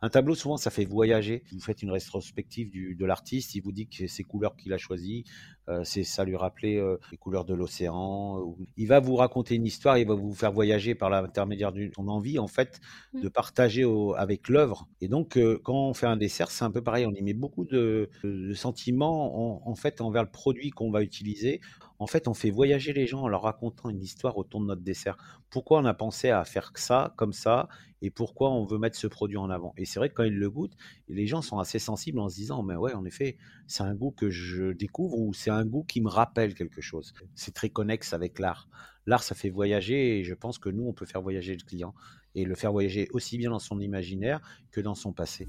Un tableau, souvent, ça fait voyager. Vous faites une rétrospective du, de l'artiste, il vous dit que ces couleurs qu'il a choisies, euh, c'est ça lui rappeler euh, les couleurs de l'océan. Il va vous raconter une histoire, il va vous faire voyager par l'intermédiaire de son envie, en fait, Mmh. de partager au- avec l'œuvre. Et donc, euh, quand on fait un dessert, c'est un peu pareil. On y met beaucoup de, de sentiments, en, en fait, envers le produit qu'on va utiliser. En fait, on fait voyager les gens en leur racontant une histoire autour de notre dessert. Pourquoi on a pensé à faire ça, comme ça, et pourquoi on veut mettre ce produit en avant? Et c'est vrai que quand ils le goûtent, les gens sont assez sensibles en se disant, mais ouais, en effet, c'est un goût que je découvre ou c'est un goût qui me rappelle quelque chose. C'est très connexe avec l'art. L'art, ça fait voyager et je pense que nous, on peut faire voyager le client et le faire voyager aussi bien dans son imaginaire que dans son passé.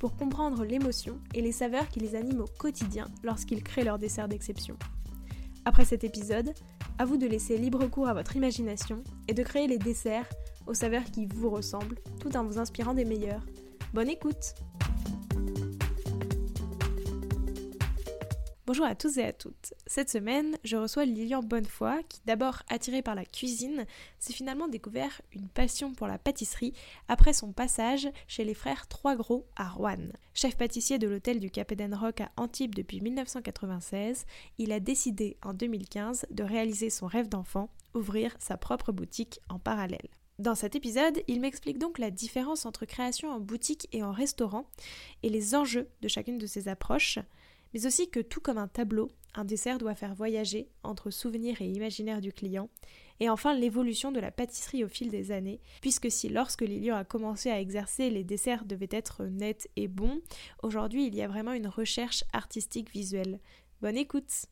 pour comprendre l'émotion et les saveurs qui les animent au quotidien lorsqu'ils créent leur dessert d'exception. Après cet épisode, à vous de laisser libre cours à votre imagination et de créer les desserts aux saveurs qui vous ressemblent, tout en vous inspirant des meilleurs. Bonne écoute Bonjour à tous et à toutes. Cette semaine, je reçois Lilian Bonnefoy qui, d'abord attiré par la cuisine, s'est finalement découvert une passion pour la pâtisserie après son passage chez les frères Trois Gros à Rouen. Chef pâtissier de l'hôtel du Cap Rock à Antibes depuis 1996, il a décidé en 2015 de réaliser son rêve d'enfant, ouvrir sa propre boutique en parallèle. Dans cet épisode, il m'explique donc la différence entre création en boutique et en restaurant et les enjeux de chacune de ces approches, mais aussi que tout comme un tableau, un dessert doit faire voyager entre souvenirs et imaginaire du client, et enfin l'évolution de la pâtisserie au fil des années, puisque si lorsque Lilian a commencé à exercer, les desserts devaient être nets et bons, aujourd'hui il y a vraiment une recherche artistique visuelle. Bonne écoute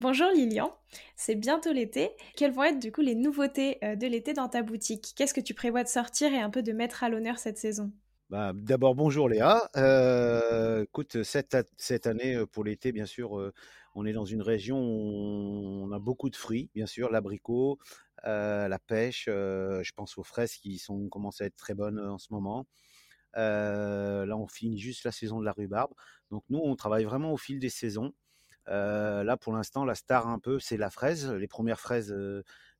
Bonjour Lilian, c'est bientôt l'été. Quelles vont être du coup les nouveautés euh, de l'été dans ta boutique? Qu'est-ce que tu prévois de sortir et un peu de mettre à l'honneur cette saison? Bah, D'abord, bonjour Léa. Euh, cette, cette année, euh, pour l'été, bien sûr, euh, on est dans une région où on a beaucoup de fruits, bien sûr, l'abricot, euh, la pêche, je pense aux fraises qui sont, commencent à être très bonnes en ce moment. Là, on finit juste la saison de la rhubarbe. Donc nous, on travaille vraiment au fil des saisons. Là, pour l'instant, la star un peu, c'est la fraise, les premières fraises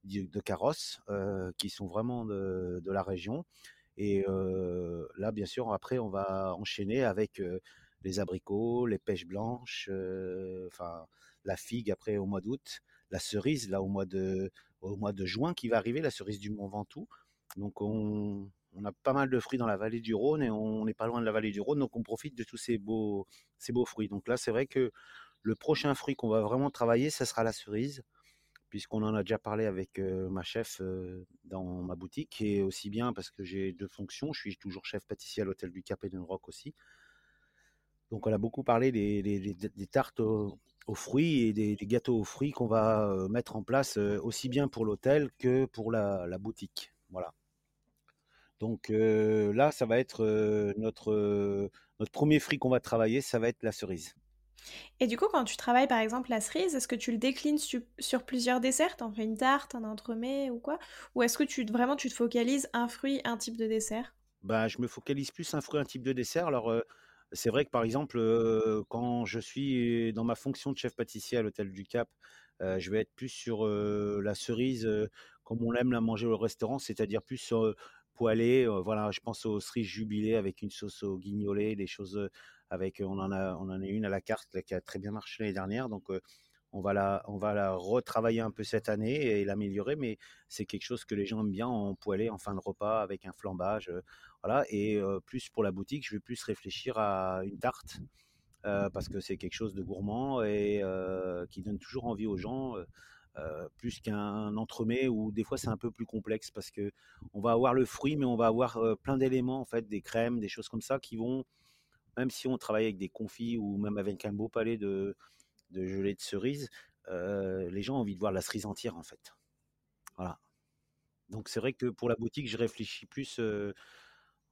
di- de carrosse qui sont vraiment de, de la région. Et là, bien sûr, après, on va enchaîner avec les abricots, les pêches blanches, enfin la figue après au mois d'août, la cerise là au mois de juin qui va arriver, la cerise du Mont Ventoux. Donc on, on a pas mal de fruits dans la vallée du Rhône et on n'est pas loin de la vallée du Rhône, donc on profite de tous ces beaux ces beaux fruits. Donc là, c'est vrai que le prochain fruit qu'on va vraiment travailler, ça sera la cerise puisqu'on en a déjà parlé avec ma chef dans ma boutique, et aussi bien parce que j'ai deux fonctions, je suis toujours chef pâtissier à l'hôtel du Cap et Rock aussi. Donc on a beaucoup parlé des, tartes aux, fruits et des, gâteaux aux fruits qu'on va mettre en place aussi bien pour l'hôtel que pour la, boutique. Voilà. Donc là, ça va être notre, notre premier fruit qu'on va travailler, ça va être la cerise. Et du coup, quand tu travailles par exemple la cerise, est-ce que tu le déclines su- sur plusieurs desserts? T'en fais une tarte, un entremets ou quoi? Ou est-ce que tu vraiment tu te focalises un fruit, un type de dessert? Bah, je me focalise plus un fruit, un type de dessert. Alors, euh, c'est vrai que par exemple, euh, quand je suis dans ma fonction de chef pâtissier à l'hôtel du Cap, euh, je vais être plus sur la cerise comme on l'aime la manger au restaurant, c'est-à-dire plus poêlée. voilà, je pense aux cerises jubilées avec une sauce au guignolé, des choses avec. On en a, on en a une à la carte qui a très bien marché l'année dernière, donc. on va, la, on va la retravailler un peu cette année et l'améliorer, mais c'est quelque chose que les gens aiment bien en poêlée en fin de repas avec un flambage. voilà, et plus pour la boutique, je vais plus réfléchir à une tarte parce que c'est quelque chose de gourmand et qui donne toujours envie aux gens. plus qu'un entremets où des fois c'est un peu plus complexe parce que on va avoir le fruit mais on va avoir plein d'éléments en fait des crèmes des choses comme ça qui vont même si on travaille avec des confits ou même avec un beau palais de gelée de cerise, les gens ont envie de voir la cerise entière en fait. Voilà. Donc c'est vrai que pour la boutique, je réfléchis plus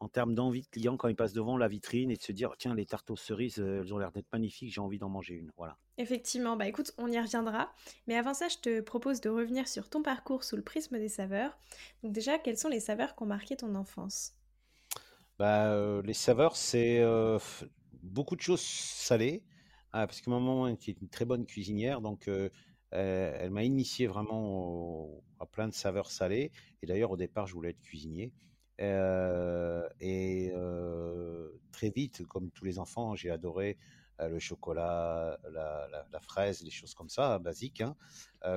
en termes d'envie de client quand ils passent devant la vitrine et de se dire tiens les tartes aux cerises elles ont l'air d'être magnifiques j'ai envie d'en manger une. Voilà. Effectivement. Bah écoute on y reviendra. Mais avant ça je te propose de revenir sur ton parcours sous le prisme des saveurs. Donc déjà quelles sont les saveurs qui ont marqué ton enfance? Bah, les saveurs c'est beaucoup de choses salées ah, parce que maman était une très bonne cuisinière donc elle m'a initié vraiment à plein de saveurs salées et d'ailleurs au départ je voulais être cuisinier et très vite, comme tous les enfants, j'ai adoré le chocolat, la, fraise, les choses comme ça, basiques, hein,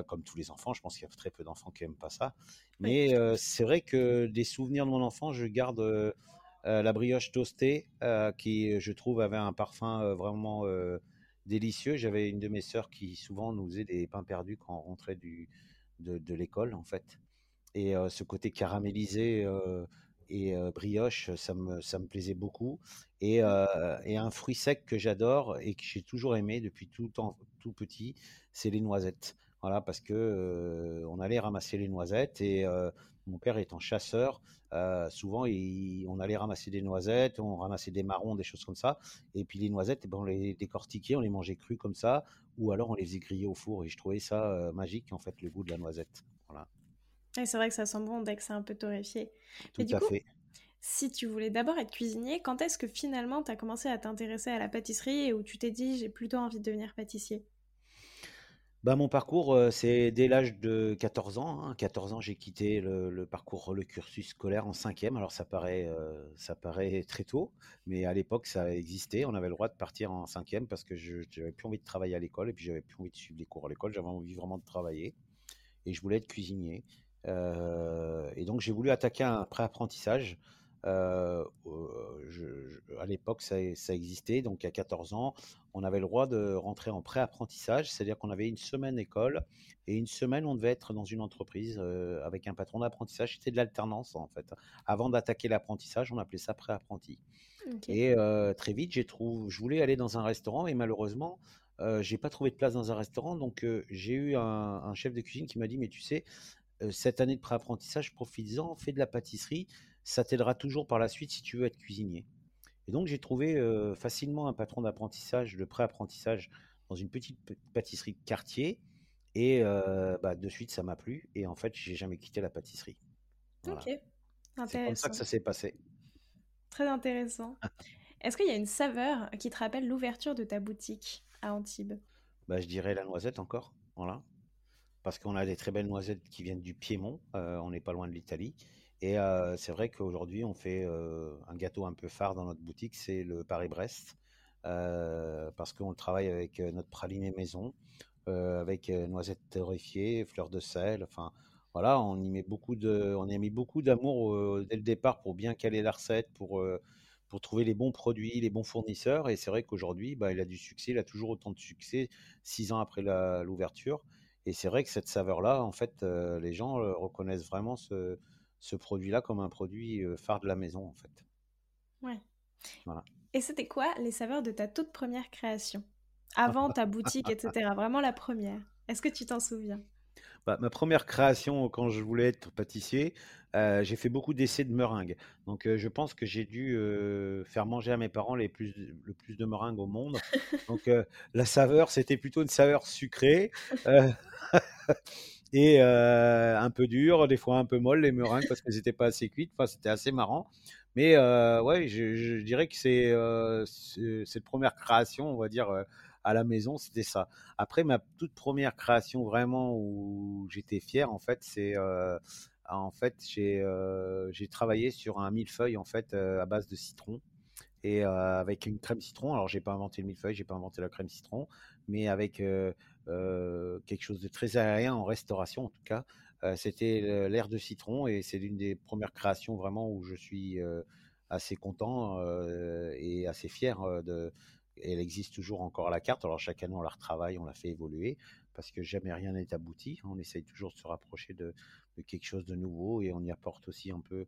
comme tous les enfants. Je pense qu'il y a très peu d'enfants qui n'aiment pas ça. Mais c'est vrai que des souvenirs de mon enfant, je garde la brioche toastée, qui, je trouve, avait un parfum vraiment délicieux. J'avais une de mes sœurs qui souvent nous faisait des pains perdus quand on rentrait de, de l'école, en fait. Et ce côté caramélisé et brioche, ça me, ça me plaisait beaucoup. Et, et un fruit sec que j'adore et que j'ai toujours aimé depuis tout, temps, tout petit, c'est les noisettes. Voilà, parce que on allait ramasser les noisettes et mon père étant chasseur, souvent on allait ramasser des noisettes, on ramassait des marrons, des choses comme ça. Et puis les noisettes, eh ben, on les décortiquait, on les mangeait crues comme ça, ou alors on les faisait griller au four. Et je trouvais ça magique en fait le goût de la noisette. Voilà c'est vrai que ça sent bon dès que c'est un peu torréfié. Tout Mais du coup, fait. si tu voulais d'abord être cuisinier, quand est-ce que finalement tu as commencé à t'intéresser à la pâtisserie et où tu t'es dit j'ai plutôt envie de devenir pâtissier? Bah, mon parcours, c'est dès l'âge de 14 ans. 14 hein. ans, j'ai quitté le, parcours, le cursus scolaire en cinquième. Alors ça paraît, ça paraît très tôt, mais à l'époque, ça existait. On avait le droit de partir en cinquième parce que je n'avais plus envie de travailler à l'école et puis j'avais plus envie de suivre les cours à l'école. J'avais envie vraiment de travailler et je voulais être cuisinier. Et donc j'ai voulu attaquer un pré-apprentissage. Euh, à l'époque, ça, existait. Donc, à 14 ans, on avait le droit de rentrer en pré-apprentissage, c'est-à-dire qu'on avait une semaine école et une semaine, on devait être dans une entreprise euh, avec un patron d'apprentissage. C'était de l'alternance, en fait. Avant d'attaquer l'apprentissage, on appelait ça pré-apprenti. Et très vite, j'ai trouvé, je voulais aller dans un restaurant et malheureusement, j'ai pas trouvé de place dans un restaurant. Donc, j'ai eu un, un, chef de cuisine qui m'a dit, mais tu sais, cette année de pré-apprentissage, profites-en, fais de la pâtisserie, ça t'aidera toujours par la suite si tu veux être cuisinier. Et donc j'ai trouvé facilement un patron d'apprentissage, de pré-apprentissage dans une petite pâtisserie de quartier. Et bah, de suite, ça m'a plu. Et en fait, j'ai jamais quitté la pâtisserie. Ok, C'est comme ça que ça s'est passé. Très intéressant. Est-ce qu'il y a une saveur qui te rappelle l'ouverture de ta boutique à Antibes? Bah, Je dirais la noisette encore. Voilà parce qu'on a des très belles noisettes qui viennent du Piémont, euh, on n'est pas loin de l'Italie. Et c'est vrai qu'aujourd'hui, on fait un gâteau un peu phare dans notre boutique, c'est le Paris-Brest, parce qu'on travaille avec notre praliné maison, avec noisettes torréfiées, fleurs de sel, enfin voilà, on y met beaucoup de, on y a mis beaucoup d'amour dès le départ pour bien caler la recette, pour trouver les bons produits, les bons fournisseurs. Et c'est vrai qu'aujourd'hui, bah, il a du succès, il a toujours autant de succès six ans après l'ouverture. Et c'est vrai que cette saveur-là, en fait, les gens reconnaissent vraiment ce, ce produit-là comme un produit euh, phare de la maison, en fait. Ouais. Voilà. Et c'était quoi les saveurs de ta toute première création? Avant ta boutique, etc. Vraiment la première. Est-ce que tu t'en souviens? Bah, ma première création quand je voulais être pâtissier, j'ai fait beaucoup d'essais de meringues. Donc je pense que j'ai dû faire manger à mes parents les plus, le plus de meringues au monde. Donc la saveur, c'était plutôt une saveur sucrée. et un peu dure, des fois un peu molle les meringues parce qu'elles n'étaient pas assez cuites. Enfin, c'était assez marrant. Mais ouais, je, dirais que c'est cette première création, on va dire, à la maison, c'était ça. Après, ma toute première création vraiment où j'étais fier, en fait, c'est euh, en fait j'ai euh, travaillé sur un millefeuille en fait euh, à base de citron et avec une crème citron. Alors j'ai pas inventé le millefeuille, j'ai pas inventé la crème citron, mais avec quelque chose de très aérien en restauration en tout cas. C'était l'air de citron et c'est l'une des premières créations vraiment où je suis assez content et assez fier de, elle existe toujours encore à la carte. Alors chaque année, on la retravaille, on la fait évoluer parce que jamais rien n'est abouti. On essaye toujours de se rapprocher de, quelque chose de nouveau et on y apporte aussi un peu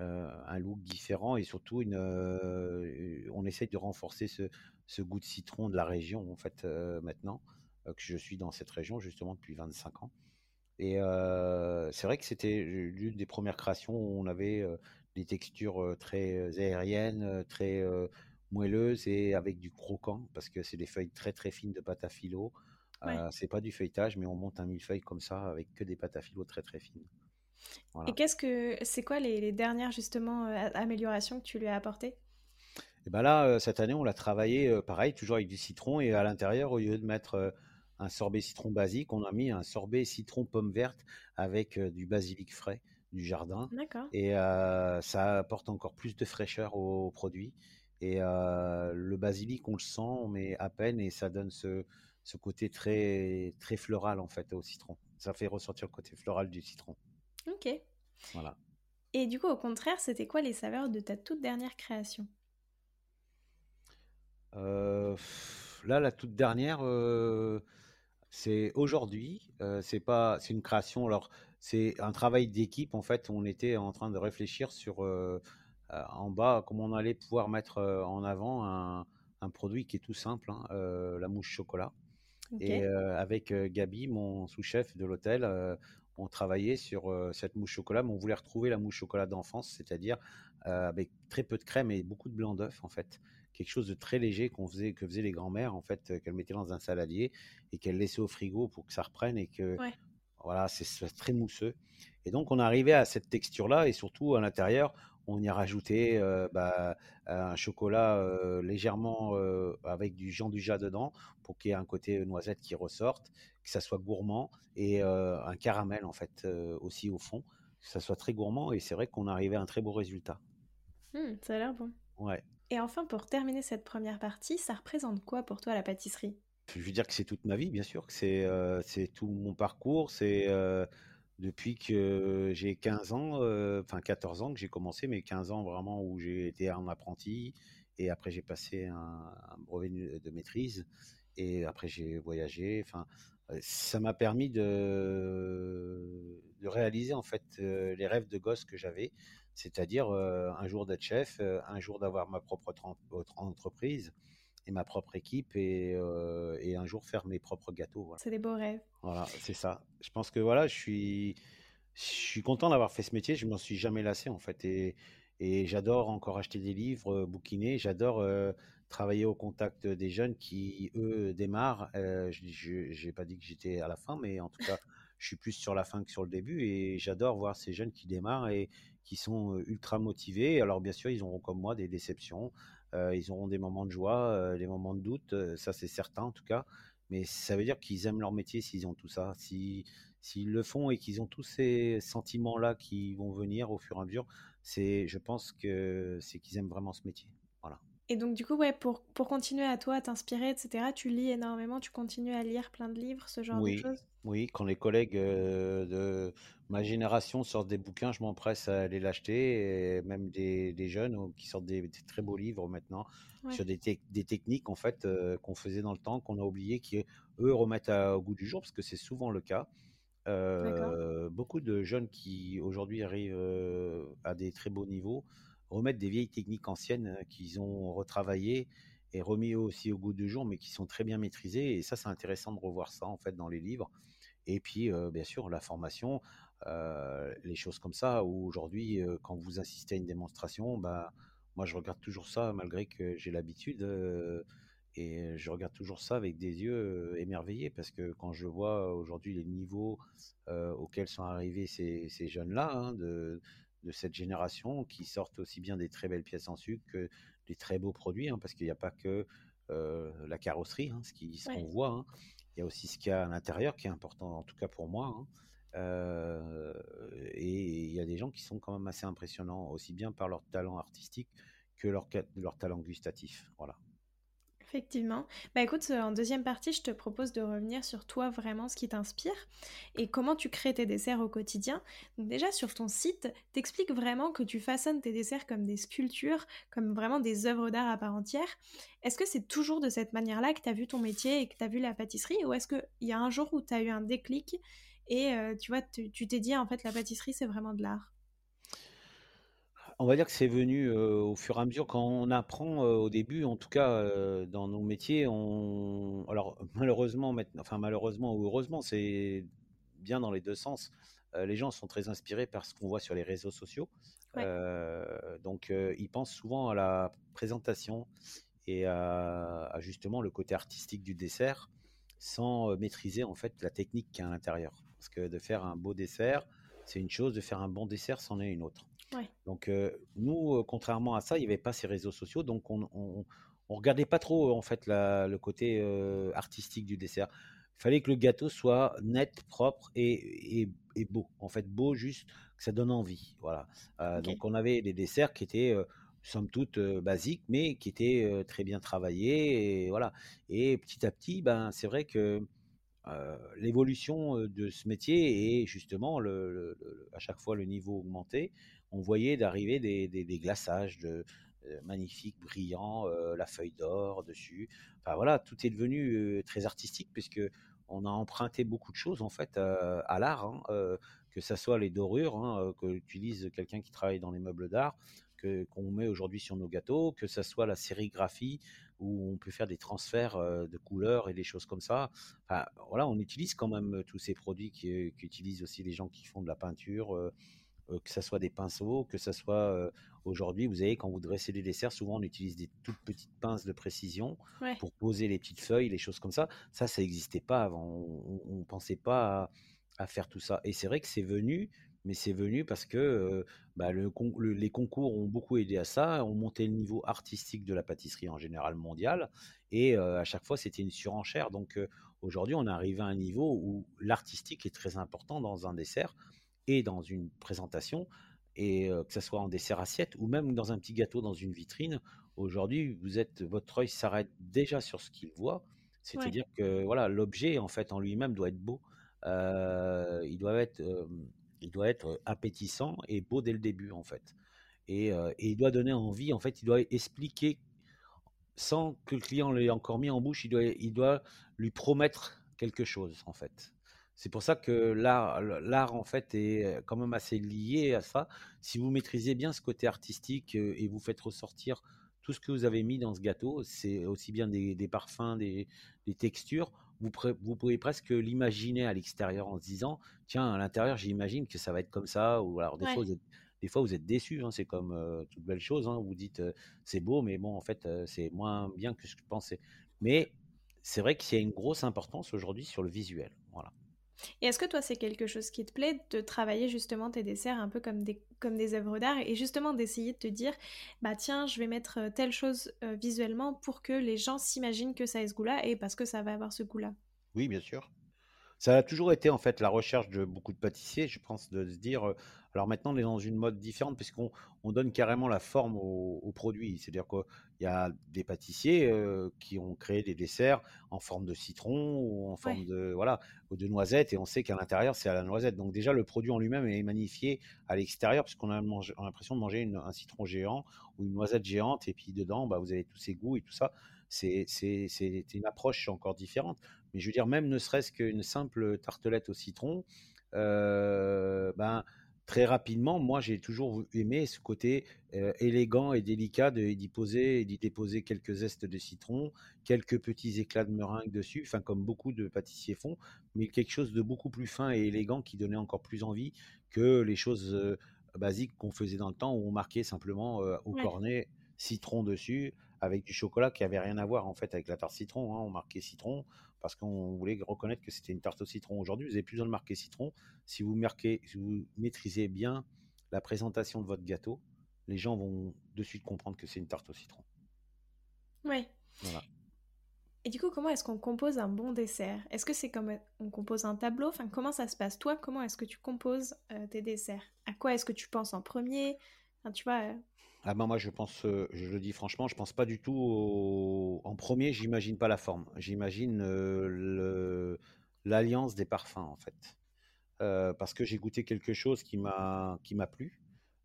euh, un look différent et surtout une, euh, on essaye de renforcer ce, goût de citron de la région en fait euh, maintenant. Que je suis dans cette région justement depuis 25 ans. Et c'est vrai que c'était l'une des premières créations où on avait des textures très aériennes, très moelleuses et avec du croquant, parce que c'est des feuilles très très fines de pâte à filo. c'est pas du feuilletage, mais on monte un millefeuille comme ça avec que des pâtes à filo très très fines. Et qu'est-ce que c'est quoi les, dernières justement améliorations que tu lui as apportées? Et ben là, cette année, on l'a travaillé pareil, toujours avec du citron et à l'intérieur, au lieu de mettre un sorbet citron basique, on a mis un sorbet citron pomme verte avec du basilic frais du jardin. Et ça apporte encore plus de fraîcheur au, produit. Et le basilic, on le sent, mais à peine, et ça donne ce, ce côté très, très floral en fait au citron. Ça fait ressortir le côté floral du citron. Ok. Voilà. Et du coup, au contraire, c'était quoi les saveurs de ta toute dernière création? Là, la toute dernière, c'est aujourd'hui. c'est pas, c'est une création. Alors, c'est un travail d'équipe. En fait, on était en train de réfléchir sur en bas comment on allait pouvoir mettre en avant un, produit qui est tout simple, hein, la mouche chocolat. Et avec Gabi, mon sous-chef de l'hôtel, on travaillait sur cette mouche chocolat, mais on voulait retrouver la mouche chocolat d'enfance, c'est-à-dire avec très peu de crème et beaucoup de blanc d'œuf en fait. Quelque chose de très léger qu'on faisait, que faisaient les grands-mères en fait, qu'elles mettaient dans un saladier et qu'elles laissaient au frigo pour que ça reprenne et que voilà, c'est très mousseux. Et donc on arrivait à cette texture-là et surtout à l'intérieur, on y a rajouté bah, un chocolat légèrement avec du Jean Dujas dedans pour qu'il y ait un côté noisette qui ressorte, que ça soit gourmand et un caramel en fait aussi au fond, que ça soit très gourmand et c'est vrai qu'on arrivait à un très beau résultat. Mmh, ça a l'air bon. Ouais. Et enfin, pour terminer cette première partie, ça représente quoi pour toi la pâtisserie? Je veux dire que c'est toute ma vie, bien sûr, que c'est c'est tout mon parcours, c'est depuis que j'ai 15 ans, enfin 14 ans que j'ai commencé, mais 15 ans vraiment où j'ai été un apprenti et après j'ai passé un, brevet de maîtrise et après j'ai voyagé. Enfin, ça m'a permis de, de réaliser en fait les rêves de gosse que j'avais, c'est-à-dire un jour d'être chef, un jour d'avoir ma propre entreprise et ma propre équipe et, et, un jour faire mes propres gâteaux. C'est des beaux rêves. Voilà, c'est ça. Je pense que voilà, je suis, je suis content d'avoir fait ce métier. Je m'en suis jamais lassé en fait et, et j'adore encore acheter des livres, bouquiner. J'adore travailler au contact des jeunes qui eux démarrent. je n'ai pas dit que j'étais à la fin, mais en tout cas, je suis plus sur la fin que sur le début et j'adore voir ces jeunes qui démarrent et qui sont ultra motivés. Alors bien sûr, ils auront comme moi des déceptions, ils auront des moments de joie, des moments de doute, ça c'est certain en tout cas. Mais ça veut dire qu'ils aiment leur métier s'ils ont tout ça. Si, s'ils le font et qu'ils ont tous ces sentiments-là qui vont venir au fur et à mesure, c'est, je pense que c'est qu'ils aiment vraiment ce métier. Et donc, du coup, ouais, pour, pour continuer à toi, à t'inspirer, etc., tu lis énormément, tu continues à lire plein de livres, ce genre de choses? Oui, quand les collègues de ma génération sortent des bouquins, je m'empresse à aller l'acheter, et même des, des jeunes qui sortent des, très beaux livres maintenant sur des, des, techniques en fait qu'on faisait dans le temps, qu'on a oublié, qui eux remettent au goût du jour, parce que c'est souvent le cas. beaucoup de jeunes qui aujourd'hui arrivent à des très beaux niveaux remettre des vieilles techniques anciennes qu'ils ont retravaillées et remis aussi au goût du jour, mais qui sont très bien maîtrisées. Et ça, c'est intéressant de revoir ça en fait dans les livres. Et puis, bien sûr, la formation, les choses comme ça, où aujourd'hui, quand vous assistez à une démonstration, bah, moi, je regarde toujours ça, malgré que j'ai l'habitude. et je regarde toujours ça avec des yeux émerveillés, parce que quand je vois aujourd'hui les niveaux auxquels sont arrivés ces, ces jeunes-là, hein, de cette génération qui sortent aussi bien des très belles pièces en sucre que des très beaux produits, hein, parce qu'il n'y a pas que la carrosserie, hein, ce qu'on voit. Hein. Il y a aussi ce qu'il y a à l'intérieur qui est important, en tout cas pour moi. et il y a des gens qui sont quand même assez impressionnants, aussi bien par leur talent artistique que leur, leur talent gustatif. Voilà. Effectivement. Bah écoute, en deuxième partie, je te propose de revenir sur toi vraiment, ce qui t'inspire et comment tu crées tes desserts au quotidien. Donc déjà sur ton site, t'expliques vraiment que tu façonnes tes desserts comme des sculptures, comme vraiment des œuvres d'art à part entière. Est-ce que c'est toujours de cette manière-là que tu as vu ton métier et que tu as vu la pâtisserie ou est-ce qu'il y a un jour où tu as eu un déclic et euh, tu vois, tu t'es dit en fait la pâtisserie c'est vraiment de l'art? On va dire que c'est venu, au fur et à mesure quand on apprend, au début en tout cas, dans nos métiers, on alors malheureusement maint enfin malheureusement ou heureusement, c'est bien dans les 2 sens. Les gens sont très inspirés par ce qu'on voit sur les réseaux sociaux. Ouais, donc ils pensent souvent à la présentation et à à justement le côté artistique du dessert, sans, maîtriser en fait la technique qu'il y a à l'intérieur. Parce que de faire un beau dessert, c'est une chose, de faire un bon dessert, c'en est une autre. Ouais, Donc, heu, nous, heu, contrairement à ça, il y avait pas ces réseaux sociaux, donc on on on regardait pas trop, en fait, la le côté, heu, artistique du dessert. Il fallait que le gâteau soit net, propre et et et beau. En fait, beau, juste que ça donne envie, voilà. Donc on avait des desserts qui étaient, somme toute, heu, basiques, mais qui étaient, très bien travaillés et voilà et petit à petit, ben, c'est vrai que l'évolution, de ce métier et justement le le le à chaque fois le niveau augmentait, on voyait d'arriver des glaçages de, heu, magnifiques, brillants, heu, la feuille d'or dessus. Enfin voilà, tout est devenu, heu, très artistique puisque on a emprunté beaucoup de choses en fait, à l'art, hein, que ça soit les dorures, hein, heu, qu'utilise quelqu'un qui travaille dans les meubles d'art, que qu'on met aujourd'hui sur nos gâteaux, que ça soit la sérigraphie où on peut faire des transferts, de couleurs et des choses comme ça. Enfin, voilà, on utilise quand même, tous ces produits qui, heu, qu'utilisent aussi les gens qui font de la peinture, heu, que ça soit des pinceaux, que ça soit, aujourd'hui, vous savez, quand vous dressez des desserts, souvent on utilise des toutes petites pinces de précision Ouais, pour poser les petites feuilles, les choses comme ça. Ça, ça existait pas avant. On ne pensait pas à à faire tout ça. Et c'est vrai que c'est venu, mais c'est venu parce que, bah, le con le les concours ont beaucoup aidé à ça, ont monté le niveau artistique de la pâtisserie en général mondial et à chaque fois, c'était une surenchère. Donc aujourd'hui, on est arrivé à un niveau où l'artistique est très important dans un dessert et dans une présentation et que ça soit en dessert assiette ou même dans un petit gâteau dans une vitrine. Aujourd'hui, vous êtes votre œil s'arrête déjà sur ce qu'il voit. ouais, C'est-à-dire que voilà, l'objet en fait en lui-même doit être beau. Il doit être, il doit être, appétissant et beau dès le début en fait et et il doit donner envie en fait, il doit expliquer sans que le client l'ait encore mis en bouche, il doit il doit lui promettre quelque chose, en fait. C'est pour ça que l'art l'art, en fait, est quand même assez lié à ça. Si vous maîtrisez bien ce côté artistique, heu, et vous faites ressortir tout ce que vous avez mis dans ce gâteau, c'est aussi bien des des parfums, des des textures, vous pouvez presque l'imaginer à l'extérieur en se disant: «Tiens, à l'intérieur, j'imagine que ça va être comme ça» ou alors des fois vous êtes des fois vous êtes déçus, hein, c'est comme, heu, toute belle chose, hein. Vous dites, c'est beau, mais bon, en fait, c'est moins bien que ce que je pensais. Mais c'est vrai qu'il y a une grosse importance aujourd'hui sur le visuel, voilà. Et est-ce que toi, c'est quelque chose qui te plaît de travailler justement tes desserts un peu comme des comme des œuvres d'art et justement d'essayer de te dire: «Bah tiens, je vais mettre, heu, telle chose, heu, visuellement pour que les gens s'imaginent que ça ait ce goût-là et parce que ça va avoir ce goût-là»? Oui, bien sûr. Ça a toujours été en fait la recherche de beaucoup de pâtissiers, je pense, de se dire, heu, alors maintenant on est dans une mode différente puisqu'on on donne carrément la forme au au produit. C'est-à-dire qu'il y a des pâtissiers, heu, qui ont créé des desserts en forme de citron ou en forme Ouais, de voilà, ou de noisette et on sait qu'à l'intérieur c'est à la noisette. Donc déjà le produit en lui-même est magnifié à l'extérieur puisqu'on a l'impression de manger une un citron géant ou une noisette géante et puis dedans, bah, vous avez tous ces goûts et tout ça. C'est une approche encore différente. Mais je veux dire, même ne serait-ce qu'une simple tartelette au citron, heu, ben, très rapidement, moi, j'ai toujours aimé ce côté, élégant et délicat de d'y poser et d'y déposer quelques zestes de citron, quelques petits éclats de meringue dessus, enfin, comme beaucoup de pâtissiers font, mais quelque chose de beaucoup plus fin et élégant qui donnait encore plus envie que les choses, basiques qu'on faisait dans le temps où on marquait simplement, au ouais. cornet citron dessus avec du chocolat qui avait rien à voir, en fait, avec la tarte citron, hein. On marquait citron parce qu'on voulait reconnaître que c'était une tarte au citron. Aujourd'hui, vous n'avez plus besoin de marquer citron. Si vous marquez, si vous maîtrisez bien la présentation de votre gâteau, les gens vont de suite comprendre que c'est une tarte au citron. Ouais. Voilà. Et du coup, comment est-ce qu'on compose un bon dessert? Est-ce que c'est comme, on compose un tableau? Enfin, comment ça se passe? Toi, comment est-ce que tu composes, heu, tes desserts? À quoi est-ce que tu penses en premier? Enfin, tu vois, heu Ah ben moi, je pense, je le dis franchement, je pense pas du tout au... En premier, j'imagine pas la forme. J'imagine l'alliance des parfums, en fait. Parce que j'ai goûté quelque chose qui m'a qui m'a plu,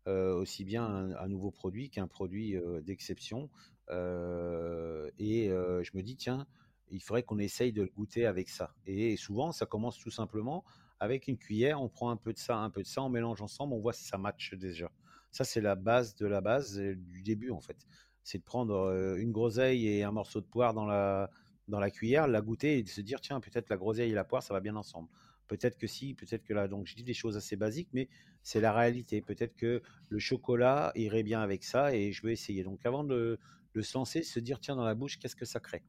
aussi bien un, un nouveau produit qu'un produit d'exception. Et je me dis, tiens, il faudrait qu'on essaye de le goûter avec ça. Et souvent, ça commence tout simplement avec une cuillère, on prend un peu de ça, un peu de ça, on mélange ensemble, on voit si ça match déjà. Ça, c'est la base de la base du début, en fait. C'est de prendre une groseille et un morceau de poire dans la, dans la cuillère, la goûter et de se dire, tiens, peut-être la groseille et la poire, ça va bien ensemble. Peut-être que si, peut-être que là. Donc, je dis des choses assez basiques, mais c'est la réalité. Peut-être que le chocolat irait bien avec ça et je veux essayer. Donc, avant de, de se lancer, se dire, tiens, dans la bouche, qu'est-ce que ça crée?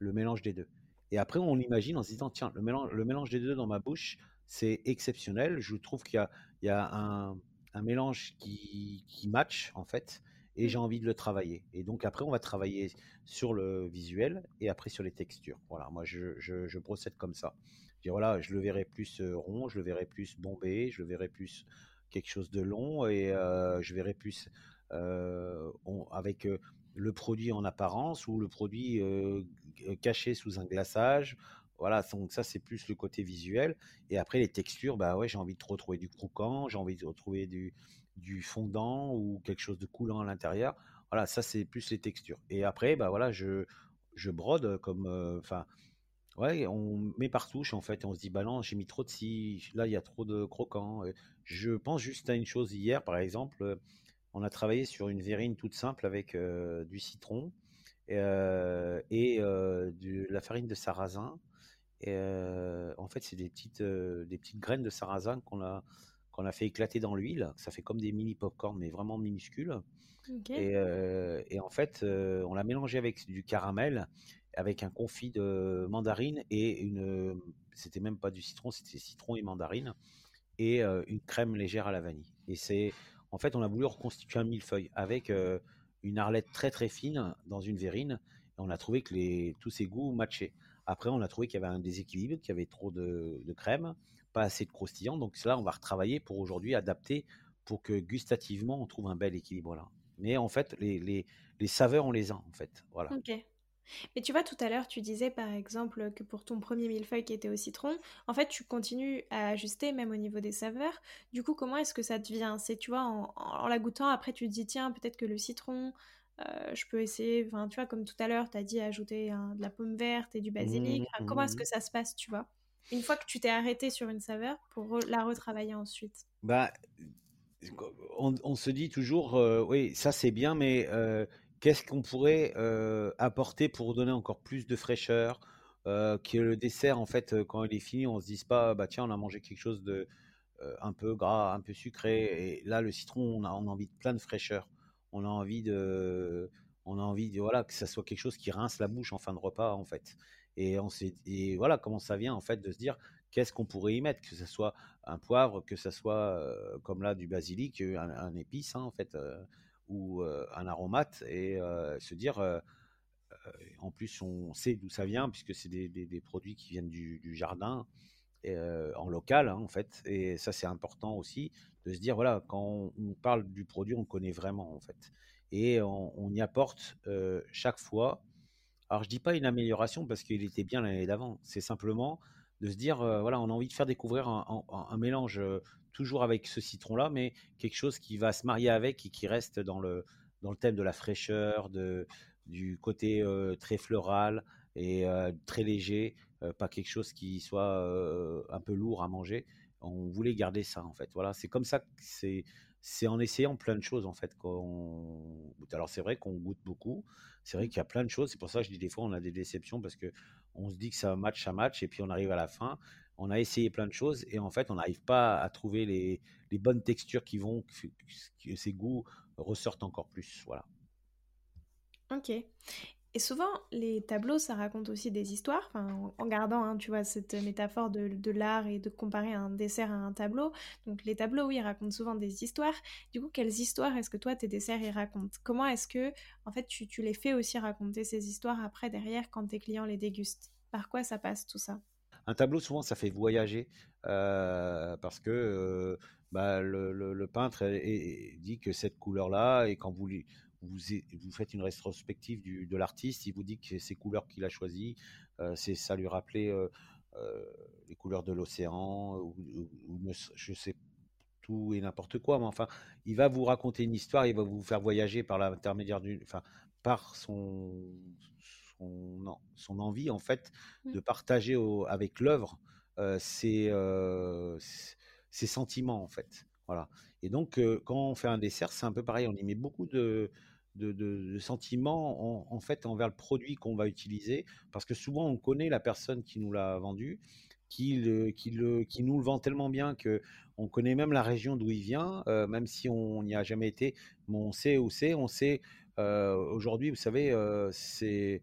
Le mélange des deux. Et après, on imagine en se disant, tiens, le mélange, le mélange des deux dans ma bouche, c'est exceptionnel. Je trouve qu'il y y a un, un, mélange qui, qui match, en fait, et j'ai envie de le travailler. Et donc, après, on va travailler sur le visuel et après sur les textures. Voilà, moi, je, je, je procède comme ça. Je dis, voilà, je le verrai plus rond, je le verrai plus bombé, je le verrai plus quelque chose de long et euh, je verrai plus euh, on, avec le produit en apparence ou le produit caché sous un glaçage. Voilà, donc ça c'est plus le côté visuel. Et après les textures, bah ouais, j'ai envie de retrouver du croquant, j'ai envie de retrouver du, fondant ou quelque chose de coulant à l'intérieur. Voilà, ça c'est plus les textures. Et après, bah voilà, je, brode comme, enfin, ouais, on met par touche en fait, on se dit, bah j'ai mis trop de ci, là il y a trop de croquant. Je pense juste à une chose hier, par exemple, on a travaillé sur une verrine toute simple avec du citron et, de la farine de sarrasin. Et en fait, c'est des petites, des petites graines de sarrasin qu'on a, qu'on a fait éclater dans l'huile. Ça fait comme des mini popcorn, mais vraiment minuscules. Et, et, en fait, on l'a mélangé avec du caramel, avec un confit de mandarine et une. C'était même pas du citron, c'était citron et mandarine et une crème légère à la vanille. Et c'est en fait, on a voulu reconstituer un millefeuille avec une arlette très très fine dans une verrine. Et on a trouvé que les, tous ces goûts matchaient. Après, on a trouvé qu'il y avait un déséquilibre, qu'il y avait trop de, crème, pas assez de croustillant. Donc cela, on va retravailler pour aujourd'hui adapter pour que gustativement, on trouve un bel équilibre là. Mais en fait, les, saveurs, on les a en fait. Voilà. Ok. Mais tu vois, tout à l'heure, tu disais par exemple que pour ton premier millefeuille qui était au citron, en fait, tu continues à ajuster même au niveau des saveurs. Du coup, comment est-ce que ça te vient C'est, tu vois, en, la goûtant, après, tu te dis, tiens, peut-être que le citron, euh, je peux essayer, enfin, tu vois, comme tout à l'heure, tu as dit ajouter de la pomme verte et du basilic. Mmh, comment est-ce mmh. que ça se passe, tu vois? Une fois que tu t'es arrêté sur une saveur pour la retravailler ensuite. Bah, on, se dit toujours, euh, oui, ça c'est bien, mais euh, qu'est-ce qu'on pourrait apporter pour donner encore plus de fraîcheur? Que le dessert en fait quand il est fini on se dise pas bah tiens on a mangé quelque chose de un peu gras un peu sucré et là le citron on a, envie de plein de fraîcheur on a envie de on a envie de voilà que ça soit quelque chose qui rince la bouche en fin de repas en fait. Et on et voilà comment ça vient en fait de se dire qu'est-ce qu'on pourrait y mettre que ce soit un poivre que ce soit comme là du basilic un, épice hein, en fait ou un aromate et se dire en plus on sait d'où ça vient puisque c'est des, produits qui viennent du, jardin en local hein, en fait. Et ça c'est important aussi de se dire voilà quand on, parle du produit on connaît vraiment en fait. Et on, y apporte chaque fois. Alors je dis pas une amélioration parce qu'il était bien l'année d'avant. C'est simplement de se dire voilà on a envie de faire découvrir un, un mélange toujours avec ce citron-là, mais quelque chose qui va se marier avec et qui reste dans le, dans le thème de la fraîcheur, de, du côté très floral et très léger, pas quelque chose qui soit un peu lourd à manger. On voulait garder ça en fait. Voilà, c'est comme ça que c'est c'est en essayant plein de choses en fait qu'on alors c'est vrai qu'on goûte beaucoup c'est vrai qu'il y a plein de choses c'est pour ça que je dis des fois on a des déceptions parce que on se dit que ça match à match et puis on arrive à la fin on a essayé plein de choses et en fait, on n'arrive pas à trouver les, les, bonnes textures qui vont que, ces goûts ressortent encore plus. Voilà. Ok. Et souvent, les tableaux, ça raconte aussi des histoires, en, gardant, hein, tu vois, cette métaphore de, l'art et de comparer un dessert à un tableau. Donc les tableaux, oui, ils racontent souvent des histoires. Du coup, quelles histoires est-ce que toi, tes desserts, ils racontent? Comment est-ce que, en fait, tu, tu les fais aussi raconter ces histoires après, derrière, quand tes clients les dégustent? Par quoi ça passe tout ça? Un tableau, souvent, ça fait voyager parce que bah, le, peintre dit que cette couleur-là, et quand vous, vous, vous, faites une rétrospective de l'artiste, il vous dit que ces couleurs qu'il a choisies, c'est ça lui rappelait les couleurs de l'océan, ou, je sais tout et n'importe quoi, mais enfin, il va vous raconter une histoire, il va vous faire voyager par l'intermédiaire du, enfin, par son, son, envie en fait mmh. de partager avec l'œuvre ses, sentiments en fait. Voilà. Et donc, euh, quand on fait un dessert, c'est un peu pareil. On y met beaucoup de, de, de- de sentiments en, fait envers le produit qu'on va utiliser, parce que souvent on connaît la personne qui nous l'a vendu, qui, le, qui, le, qui nous le vend tellement bien que on connaît même la région d'où il vient, euh, même si on n'y a jamais été, mais on sait où c'est. On sait euh, aujourd'hui, vous savez, euh, c'est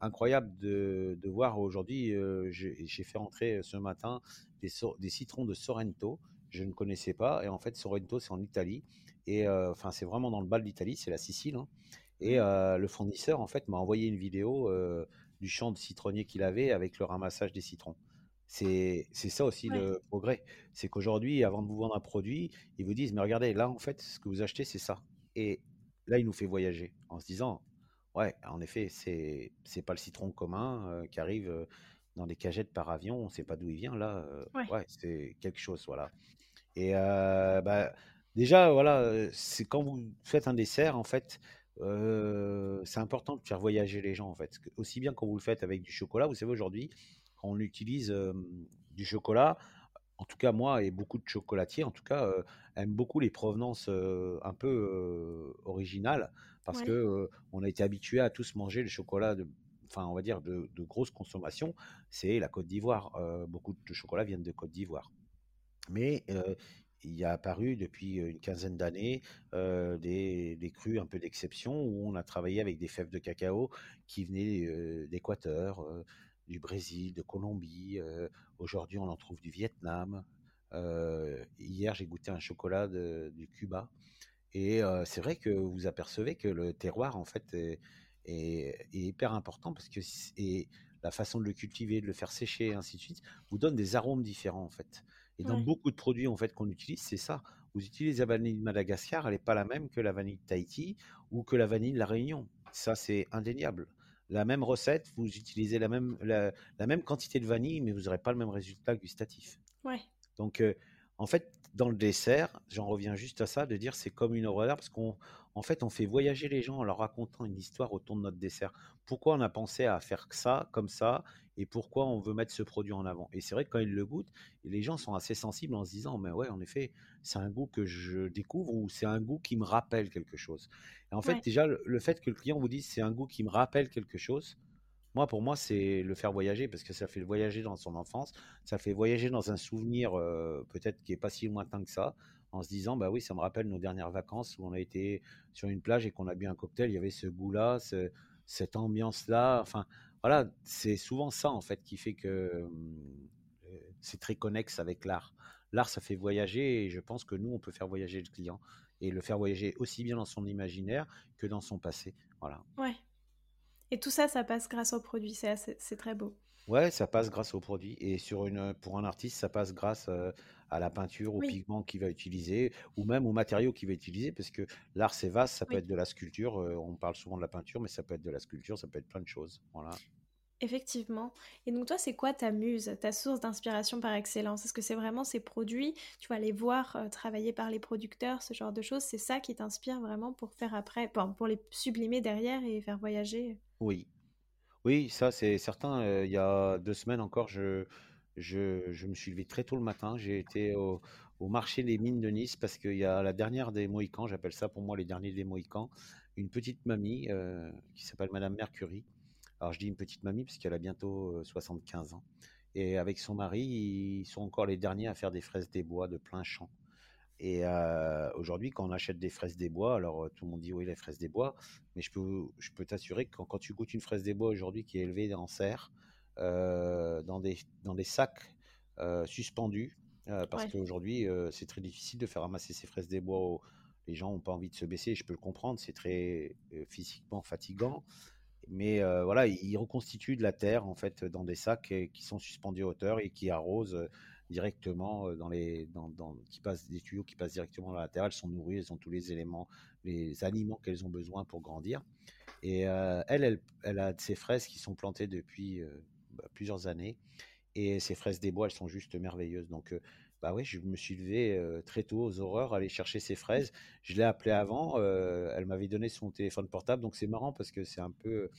incroyable de, de voir aujourd'hui. j'ai fait rentrer ce matin des, des citrons de Sorrento. Je ne connaissais pas. Et en fait, Sorrento, c'est en Italie. Et euh, enfin, c'est vraiment dans le bas de l'Italie, c'est la Sicile. hein. Et euh, le fournisseur, en fait, m'a envoyé une vidéo euh, du champ de citronnier qu'il avait avec le ramassage des citrons. C'est ça aussi ouais, le progrès. C'est qu'aujourd'hui, avant de vous vendre un produit, ils vous disent, mais regardez, là, en fait, ce que vous achetez, c'est ça. Et là, il nous fait voyager en se disant, ouais, en effet, c'est c'est pas le citron commun euh, qui arrive dans des cagettes par avion, on ne sait pas d'où il vient. Là, euh, ouais, ouais, c'est quelque chose, voilà. Et bah, déjà, voilà, c'est quand vous faites un dessert, en fait, euh, c'est important de faire voyager les gens, en fait. Que- Aussi bien quand vous le faites avec du chocolat, vous savez, aujourd'hui, quand on utilise euh, du chocolat, en tout cas moi et beaucoup de chocolatiers, en tout cas, euh, aiment beaucoup les provenances un peu originales, parce que ouais, euh, on a été habitué à tous manger le chocolat de, enfin, on va dire de, de grosse consommation. C'est la Côte d'Ivoire. Beaucoup de chocolat viennent de Côte d'Ivoire. Mais il y a apparu depuis une quinzaine d'années des, crus un peu d'exception où on a travaillé avec des fèves de cacao qui venaient d'Équateur, du Brésil, de Colombie. Aujourd'hui, on en trouve du Vietnam. Hier, j'ai goûté un chocolat de- du Cuba. Et c'est vrai que vous apercevez que le terroir, en fait, est, hyper important parce que et la façon de le cultiver, de le faire sécher, ainsi de suite, vous donne des arômes différents, en fait. Et dans ouais, beaucoup de produits, en fait, qu'on utilise, c'est ça. Vous utilisez la vanille de Madagascar, elle n'est pas la même que la vanille de Tahiti ou que la vanille de la Réunion. Ça, c'est indéniable. La même recette, vous utilisez la même, la, la même quantité de vanille, mais vous n'aurez pas le même résultat gustatif. ouais, Donc, euh, en fait, dans le dessert, j'en reviens juste à ça, de dire c'est comme une d'art, parce qu'en en fait, on fait voyager les gens en leur racontant une histoire autour de notre dessert. Pourquoi on a pensé à faire ça, comme ça, et pourquoi on veut mettre ce produit en avant. Et c'est vrai que quand ils le goûtent, les gens sont assez sensibles en se disant, mais ouais, en effet, c'est un goût que je découvre ou c'est un goût qui me rappelle quelque chose. Et en fait, ouais, déjà, le, le fait que le client vous dise c'est un goût qui me rappelle quelque chose, moi, pour moi, c'est le faire voyager parce que ça fait voyager dans son enfance, ça fait voyager dans un souvenir euh, peut-être qui est pas si lointain que ça, en se disant, bah oui, ça me rappelle nos dernières vacances où on a été sur une plage et qu'on a bu un cocktail, il y avait ce goût-là, ce- cette ambiance-là. Enfin, voilà, c'est souvent ça en fait qui fait que c'est très connexe avec l'art. L'art, ça fait voyager et je pense que nous, on peut faire voyager le client et le faire voyager aussi bien dans son imaginaire que dans son passé. Voilà. ouais. Et tout ça, ça passe grâce au produit, c'est assez- c'est très beau. Ouais, ça passe grâce au produit et sur une, pour un artiste, ça passe grâce euh, à la peinture, au Oui, pigment qu'il va utiliser ou même aux matériaux qu'il va utiliser parce que l'art c'est vaste, ça peut être de la sculpture, euh, on parle souvent de la peinture, mais ça peut être de la sculpture, ça peut être plein de choses. Voilà. Effectivement. Et donc toi, c'est quoi ta muse, ta source d'inspiration par excellence? Est-ce que c'est vraiment ces produits, tu vas les voir euh, travailler par les producteurs, ce genre de choses, c'est ça qui t'inspire vraiment pour faire après, bon, pour les sublimer derrière et faire voyager? Oui, oui, ça c'est certain. euh, il y a deux semaines encore, je, je, je me suis levé très tôt le matin. J'ai été au, au marché des mines de Nice parce qu'il y a la dernière des Mohicans, j'appelle ça pour moi les derniers des Mohicans, une petite mamie euh, qui s'appelle Madame Mercury. Alors je dis une petite mamie parce qu'elle a bientôt euh, 75 ans. Et avec son mari, ils sont encore les derniers à faire des fraises des bois de plein champ. Et euh, aujourd'hui, quand on achète des fraises des bois, alors euh, tout le monde dit oui, les fraises des bois, mais je peux, je peux t'assurer que quand, quand tu goûtes une fraise des bois aujourd'hui qui est élevée en serre, euh, dans des, dans des sacs euh, suspendus, euh, parce Ouais, qu'aujourd'hui, euh, c'est très difficile de faire ramasser ces fraises des bois. les gens n'ont pas envie de se baisser, je peux le comprendre, c'est très euh, physiquement fatigant. Mais voilà, ils reconstituent de la terre en fait dans des sacs qui sont suspendus à hauteur et qui arrosent directement dans les, qui passent des tuyaux qui passent directement dans la terre. Elles sont nourries, elles ont tous les éléments, les aliments qu'elles ont besoin pour grandir. Et elle, elle, elle a ces fraises qui sont plantées depuis bah, plusieurs années. Et ces fraises des bois, elles sont juste merveilleuses. Donc, bah oui, je me suis levé euh, très tôt aux horreurs, aller chercher ces fraises. Je l'ai appelée avant, euh, elle m'avait donné son téléphone portable. Donc, c'est marrant parce que c'est un peu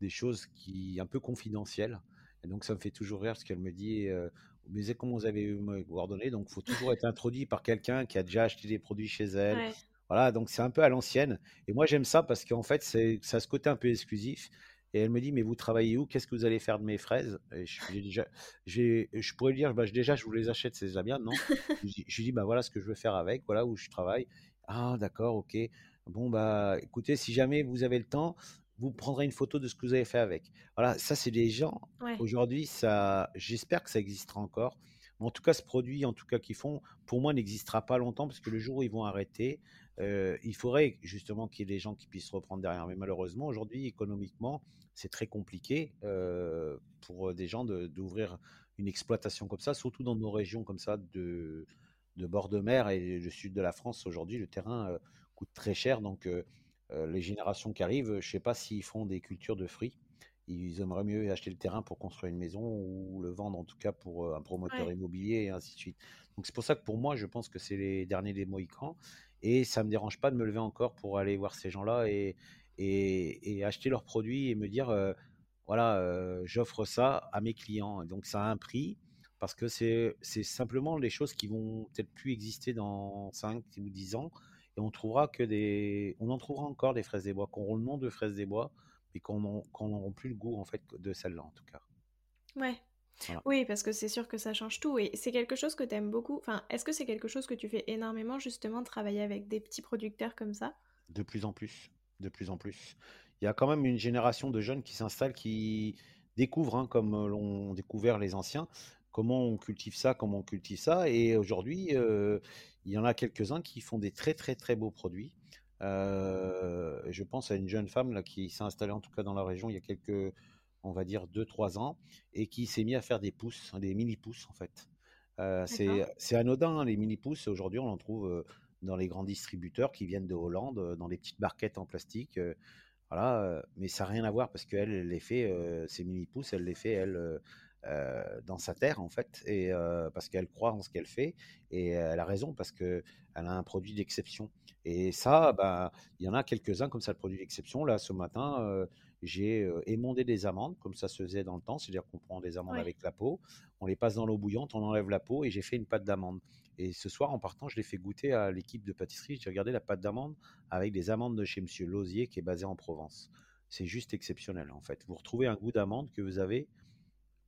des choses qui un peu confidentielles. Et donc, ça me fait toujours rire parce qu'elle me dit, euh, me disait comment vous avez eu mes coordonnées? Donc, il faut toujours être introduit par quelqu'un qui a déjà acheté des produits chez elle. Ouais. Voilà, donc c'est un peu à l'ancienne. Et moi, j'aime ça parce qu'en fait, c'est, ça a ce côté un peu exclusif. Et elle me dit, mais vous travaillez où? Qu'est-ce que vous allez faire de mes fraises? Et je, déjà, je pourrais lui dire, bah, déjà, je vous les achète, c'est déjà bien, non? Je lui dis, je lui dis, bah voilà ce que je veux faire avec, voilà où je travaille. Ah, d'accord, ok. Bon, bah écoutez, si jamais vous avez le temps, vous prendrez une photo de ce que vous avez fait avec. Voilà, ça, c'est des gens. Ouais. Aujourd'hui, ça, j'espère que ça existera encore. Mais en tout cas, ce produit, en tout cas, qu'ils font, pour moi, n'existera pas longtemps parce que le jour où ils vont arrêter, euh, il faudrait justement qu'il y ait des gens qui puissent reprendre derrière. Mais malheureusement, aujourd'hui, économiquement, c'est très compliqué euh, pour des gens de- d'ouvrir une exploitation comme ça, surtout dans nos régions comme ça de, de bord de mer et le sud de la France. Aujourd'hui, le terrain euh, coûte très cher. Donc, les générations qui arrivent, je ne sais pas s'ils font des cultures de fruits. Ils aimeraient mieux acheter le terrain pour construire une maison ou le vendre en tout cas pour un promoteur Ouais. immobilier et ainsi de suite. Donc c'est pour ça que pour moi, je pense que c'est les derniers des Mohicans et ça me dérange pas de me lever encore pour aller voir ces gens-là et, et, et acheter leurs produits et me dire voilà, j'offre ça à mes clients. Donc ça a un prix parce que c'est simplement les choses qui vont peut-être plus exister dans 5 ou 10 ans et on trouvera que des on en trouvera encore des fraises des bois auront le nom de fraises des bois mais qu'on n'auront plus le goût en fait de celle-là en tout cas. Ouais. Voilà. Oui, parce que c'est sûr que ça change tout. Et c'est quelque chose que tu aimes beaucoup. Enfin, est-ce que c'est quelque chose que tu fais énormément, justement, travailler avec des petits producteurs comme ça? De plus en plus, de plus en plus. Il y a quand même une génération de jeunes qui s'installent, qui découvrent, hein, comme euh, l'ont découvert les anciens, comment on cultive ça, comment on cultive ça. Et aujourd'hui, euh, il y en a quelques-uns qui font des très très très beaux produits. Euh, je pense à une jeune femme là, qui s'est installée en tout cas dans la région il y a quelques, on va dire, deux trois ans, et qui s'est mis à faire des pousses, des mini-pousses en fait. Euh, c'est anodin, hein, les mini-pousses, aujourd'hui on en trouve dans les grands distributeurs qui viennent de Hollande, dans des petites barquettes en plastique. euh, voilà, mais ça n'a rien à voir parce qu'elle, elle les fait, euh, ces mini-pousses, elle les fait, elle, euh, dans sa terre, en fait, et parce qu'elle croit en ce qu'elle fait, et elle a raison parce qu'elle a un produit d'exception. Et ça, ben, il y en a quelques-uns comme ça, le produit d'exception. Là, ce matin, j'ai euh, émondé des amandes, comme ça se faisait dans le temps, c'est-à-dire qu'on prend des amandes Ouais. avec la peau, on les passe dans l'eau bouillante, on enlève la peau, et j'ai fait une pâte d'amande. Et ce soir, en partant, je l'ai fait goûter à l'équipe de pâtisserie. J'ai regardé la pâte d'amande avec des amandes de chez Monsieur Lausier, qui est basé en Provence. C'est juste exceptionnel, en fait. Vous retrouvez un goût d'amande que vous avez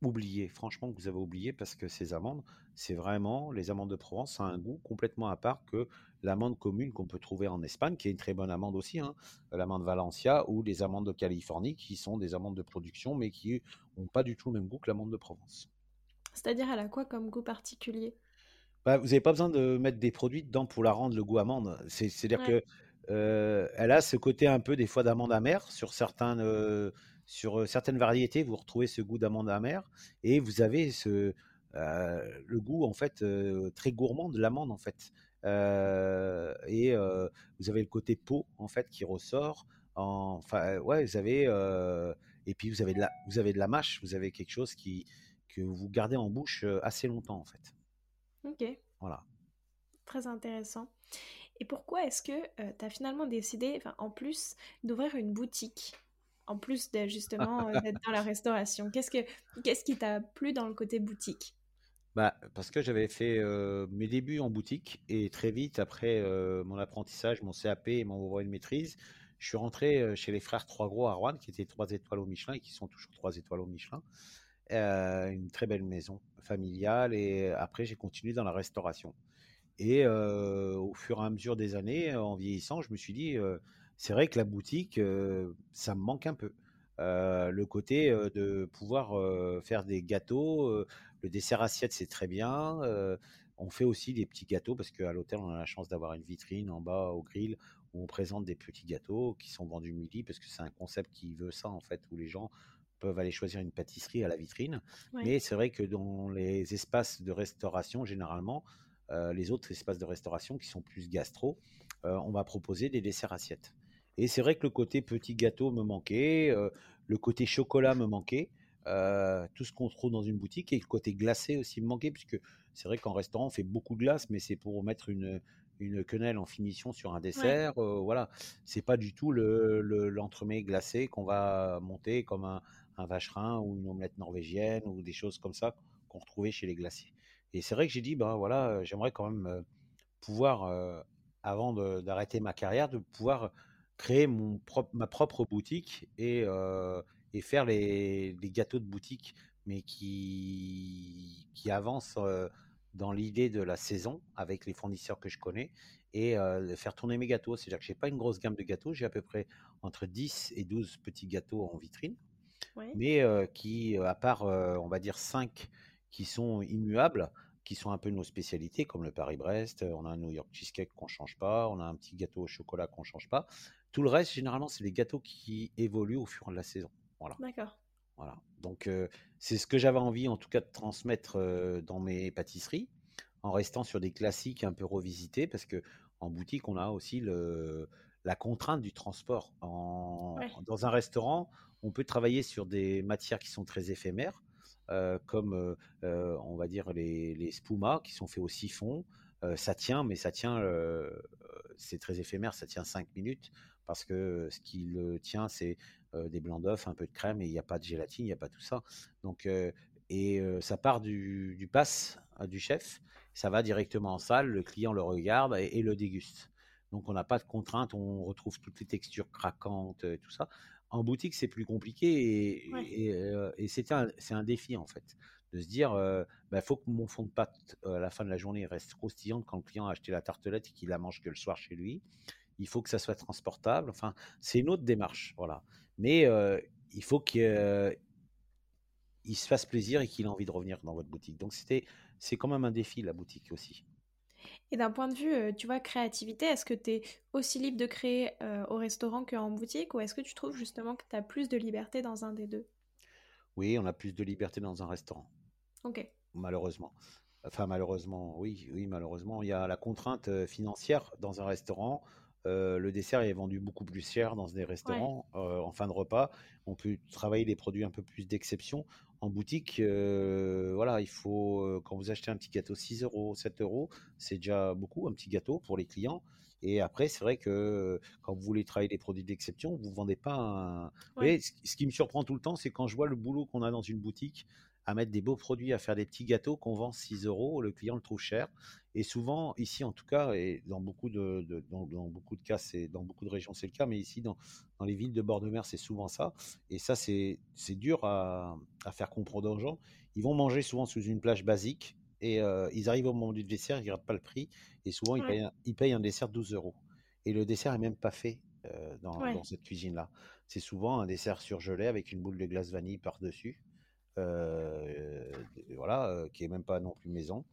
oublié, franchement, que vous avez oublié, parce que ces amandes, c'est vraiment, les amandes de Provence, ça a un goût complètement à part que l'amande commune qu'on peut trouver en Espagne, qui est une très bonne amande aussi, hein, l'amande Valencia, ou les amandes de Californie, qui sont des amandes de production, mais qui n'ont pas du tout le même goût que l'amande de Provence. C'est-à-dire, elle a quoi comme goût particulier? Bah, vous avez pas besoin de mettre des produits dedans pour la rendre le goût amande. C'est c'est-à-dire Ouais. que, heu, elle a ce côté un peu des fois d'amande amère sur certains, heu, sur, certaines variétés, vous retrouvez ce goût d'amande amère et vous avez ce, le goût en fait, très gourmand de l'amande en fait. Et vous avez le côté peau en fait qui ressort en enfin, ouais, vous avez, et puis vous avez de la vous avez de la mâche, vous avez quelque chose qui que vous gardez en bouche, assez longtemps en fait. Ok, Voilà. très intéressant. Et pourquoi est-ce que tu as finalement décidé, en plus, d'ouvrir une boutique? En plus de justement euh, d'être dans la restauration. Qu'est-ce que qu'est-ce qui t'a plu dans le côté boutique? Bah, parce que j'avais fait euh, mes débuts en boutique et très vite après euh, mon apprentissage, mon CAP et mon brevet de maîtrise, je suis rentré chez les frères Trois Gros à Rouen, qui étaient trois étoiles au Michelin et qui sont toujours trois étoiles au Michelin. Une très belle maison familiale et après j'ai continué dans la restauration. Et au fur et à mesure des années, en vieillissant, je me suis dit, c'est vrai que la boutique, euh, ça me manque un peu. Euh, le côté euh, de pouvoir faire des gâteaux, le dessert assiette, c'est très bien. on fait aussi des petits gâteaux parce qu'à l'hôtel, on a la chance d'avoir une vitrine en bas au grill où on présente des petits gâteaux qui sont vendus midi parce que c'est un concept qui veut ça en fait, où les gens peuvent aller choisir une pâtisserie à la vitrine. Ouais. Mais c'est vrai que dans les espaces de restauration, généralement, les autres espaces de restauration qui sont plus gastro, on va proposer des desserts assiettes. Et c'est vrai que le côté petit gâteau me manquait, euh, le côté chocolat me manquait, euh, tout ce qu'on trouve dans une boutique, et le côté glacé aussi me manquait, puisque c'est vrai qu'en restaurant, on fait beaucoup de glace, mais c'est pour mettre une, une quenelle en finition sur un Ouais. dessert. euh, voilà, c'est pas du tout le, le- l'entremet glacé qu'on va monter comme un, un vacherin ou une omelette norvégienne ou des choses comme ça qu'on retrouvait chez les glaciers. Et c'est vrai que j'ai dit, ben voilà, j'aimerais quand même pouvoir, avant d'arrêter ma carrière, de pouvoir créer mon propre, ma propre boutique et, et faire les, les, gâteaux de boutique, mais qui, qui avancent dans l'idée de la saison avec les fournisseurs que je connais et faire tourner mes gâteaux. C'est-à-dire que je n'ai pas une grosse gamme de gâteaux, j'ai à peu près entre 10 et 12 petits gâteaux en vitrine, mais qui, à part, on va dire, 5 qui sont immuables, qui sont un peu nos spécialités, comme le Paris-Brest, on a un New York Cheesecake qu'on ne change pas, on a un petit gâteau au chocolat qu'on ne change pas. Tout le reste, généralement, c'est des gâteaux qui évoluent au fur et à la saison. Voilà. D'accord. Voilà. Donc, c'est ce que j'avais envie, en tout cas, de transmettre dans mes pâtisseries, en restant sur des classiques un peu revisités, parce que en boutique, on a aussi le, la contrainte du transport. En, Dans un restaurant, on peut travailler sur des matières qui sont très éphémères, comme, on va dire, les, les spumas qui sont faits au siphon. ça tient, mais ça tient, c'est très éphémère, ça tient 5 minutes, parce que ce qui le tient, c'est des blancs d'œufs, un peu de crème, et il n'y a pas de gélatine, il n'y a pas tout ça. Donc, et ça part du, du pass du chef, ça va directement en salle, le client le regarde et, le déguste. Donc on n'a pas de contraintes, on retrouve toutes les textures craquantes et tout ça. En boutique, c'est plus compliqué et, c'est un, un, défi en fait de se dire il bah, faut que mon fond de pâte à la fin de la journée reste croustillant quand le client a acheté la tartelette et qu'il la mange que le soir chez lui. Il faut que ça soit transportable. Enfin, c'est une autre démarche, voilà. Mais il faut qu'il se fasse plaisir et qu'il ait envie de revenir dans votre boutique. Donc c'était, c'est quand même un défi la boutique aussi. Et d'un point de vue, tu vois, créativité, est-ce que tu es aussi libre de créer au restaurant qu'en boutique ou est-ce que tu trouves justement que tu as plus de liberté dans un des deux? Oui, on a plus de liberté dans un restaurant. Ok. Malheureusement. Enfin, malheureusement, oui, oui, malheureusement, il y a la contrainte financière dans un restaurant le dessert est vendu beaucoup plus cher dans des restaurants en fin de repas. On peut travailler des produits un peu plus d'exception. En boutique, voilà, il faut, quand vous achetez un petit gâteau 6 euros, 7 euros, c'est déjà beaucoup, un petit gâteau pour les clients. Et après, c'est vrai que quand vous voulez travailler des produits d'exception, vous ne vendez pas un. ce qui me surprend tout le temps, c'est quand je vois le boulot qu'on a dans une boutique à mettre des beaux produits, à faire des petits gâteaux qu'on vend 6 euros, le client le trouve cher. Et souvent, ici en tout cas, et dans beaucoup de, dans, beaucoup de cas, c'est dans beaucoup de régions c'est le cas, mais ici dans, dans les villes de bord de mer, c'est souvent ça. Et ça, c'est dur à, à, faire comprendre aux gens. Ils vont manger souvent sous une plage basique et euh, ils arrivent au moment du dessert, ils ne regardent pas le prix et souvent ils, payent, ils, payent, un dessert 12 euros. Et le dessert est même pas fait euh, dans, dans, cette cuisine-là. C'est souvent un dessert surgelé avec une boule de glace vanille par-dessus. Euh, voilà, euh, qui est même pas non plus maison,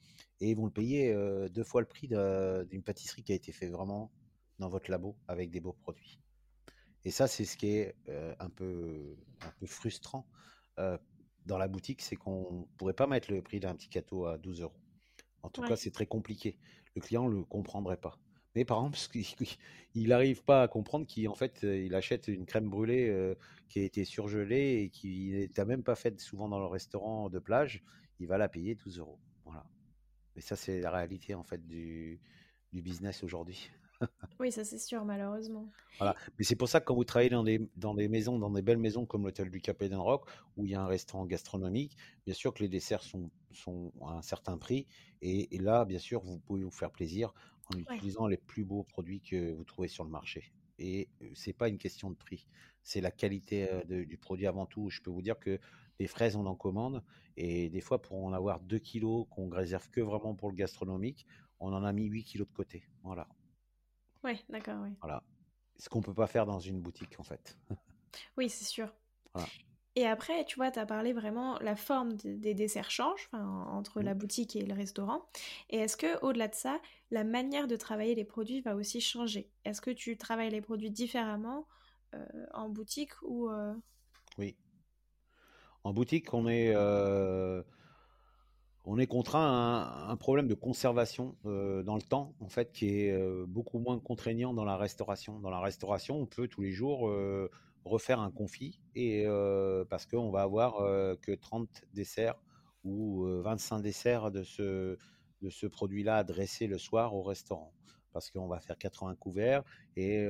et ils vont le payer euh, deux fois le prix d'une pâtisserie qui a été fait vraiment dans votre labo avec des beaux produits. Et ça, c'est ce qui est un, peu, un peu frustrant dans la boutique, c'est qu'on pourrait pas mettre le prix d'un petit gâteau à 12 euros. En tout cas, c'est très compliqué. Le client le comprendrait pas. Mais par exemple, il n'arrive pas à comprendre qu'en fait, il achète une crème brûlée qui a été surgelée et qui n'est même pas faite souvent dans le restaurant de plage. Il va la payer 12 euros. Voilà. Et ça, c'est la réalité en fait du, du business aujourd'hui. oui, ça c'est sûr, malheureusement. Voilà. Mais c'est pour ça que quand vous travaillez dans des, dans des maisons, dans des belles maisons comme l'hôtel du Cap Rock, où il y a un restaurant gastronomique, bien sûr que les desserts sont, sont à un certain prix. Et, et là, bien sûr, vous pouvez vous faire plaisir en utilisant les plus beaux produits que vous trouvez sur le marché. Et c'est pas une question de prix, c'est la qualité du produit avant tout. Je peux vous dire que les fraises, on en commande, et des fois, pour en avoir 2 kilos qu'on réserve que vraiment pour le gastronomique, on en a mis 8 kilos de côté. Voilà. Oui, d'accord, oui. Voilà. Ce qu'on peut pas faire dans une boutique, en fait. oui, c'est sûr. Voilà. Et après, tu vois, tu as parlé vraiment, la forme des desserts change entre la mmh. boutique et le restaurant. Et est-ce que au-delà de ça, la manière de travailler les produits va aussi changer? Est-ce que tu travailles les produits différemment euh, en boutique ou euh? Oui. En boutique, on est, euh, on est contraint à un, problème de conservation dans le temps, en fait, qui est beaucoup moins contraignant dans la restauration. Dans la restauration, on peut tous les jours refaire un confit et parce qu'on va avoir que 30 desserts ou 25 desserts de ce, de ce produit-là à dresser le soir au restaurant. Parce qu'on va faire 80 couverts et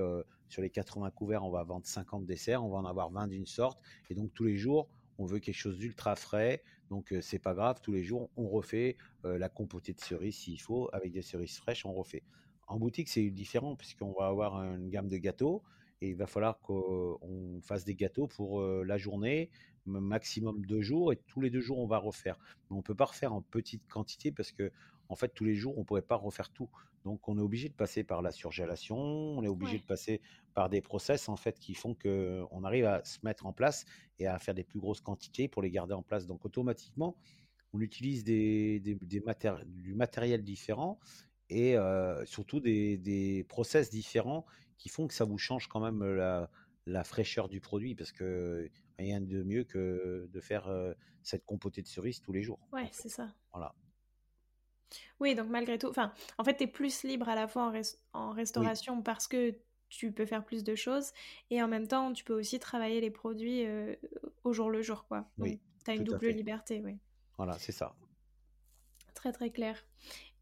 sur les 80 couverts, on va vendre 50 desserts, on va en avoir 20 d'une sorte. Et donc tous les jours, on veut quelque chose d'ultra frais. Donc c'est pas grave, tous les jours on refait la compotée de cerises s'il faut, avec des cerises fraîches, on refait. En boutique, c'est différent puisqu'on va avoir une gamme de gâteaux et il va falloir qu'on fasse des gâteaux pour la journée, maximum deux jours, et tous les deux jours on va refaire. Mais on ne peut pas refaire en petite quantité parce que en fait tous les jours on ne pourrait pas refaire tout. Donc on est obligé de passer par la surgélation, on est obligé de passer par des process en fait qui font qu'on arrive à se mettre en place et à faire des plus grosses quantités pour les garder en place. Donc automatiquement on utilise des, des, du matériel différent et surtout des, process différents qui font que ça vous change quand même la, fraîcheur du produit parce que rien de mieux que de faire cette compotée de cerises tous les jours. Ouais, c'est ça. Voilà. Oui, donc malgré tout, enfin, en fait, tu es plus libre à la fois en, restauration parce que tu peux faire plus de choses et en même temps, tu peux aussi travailler les produits au jour le jour, quoi. oui. Tu as une double liberté, oui. Voilà, c'est ça. Très très clair.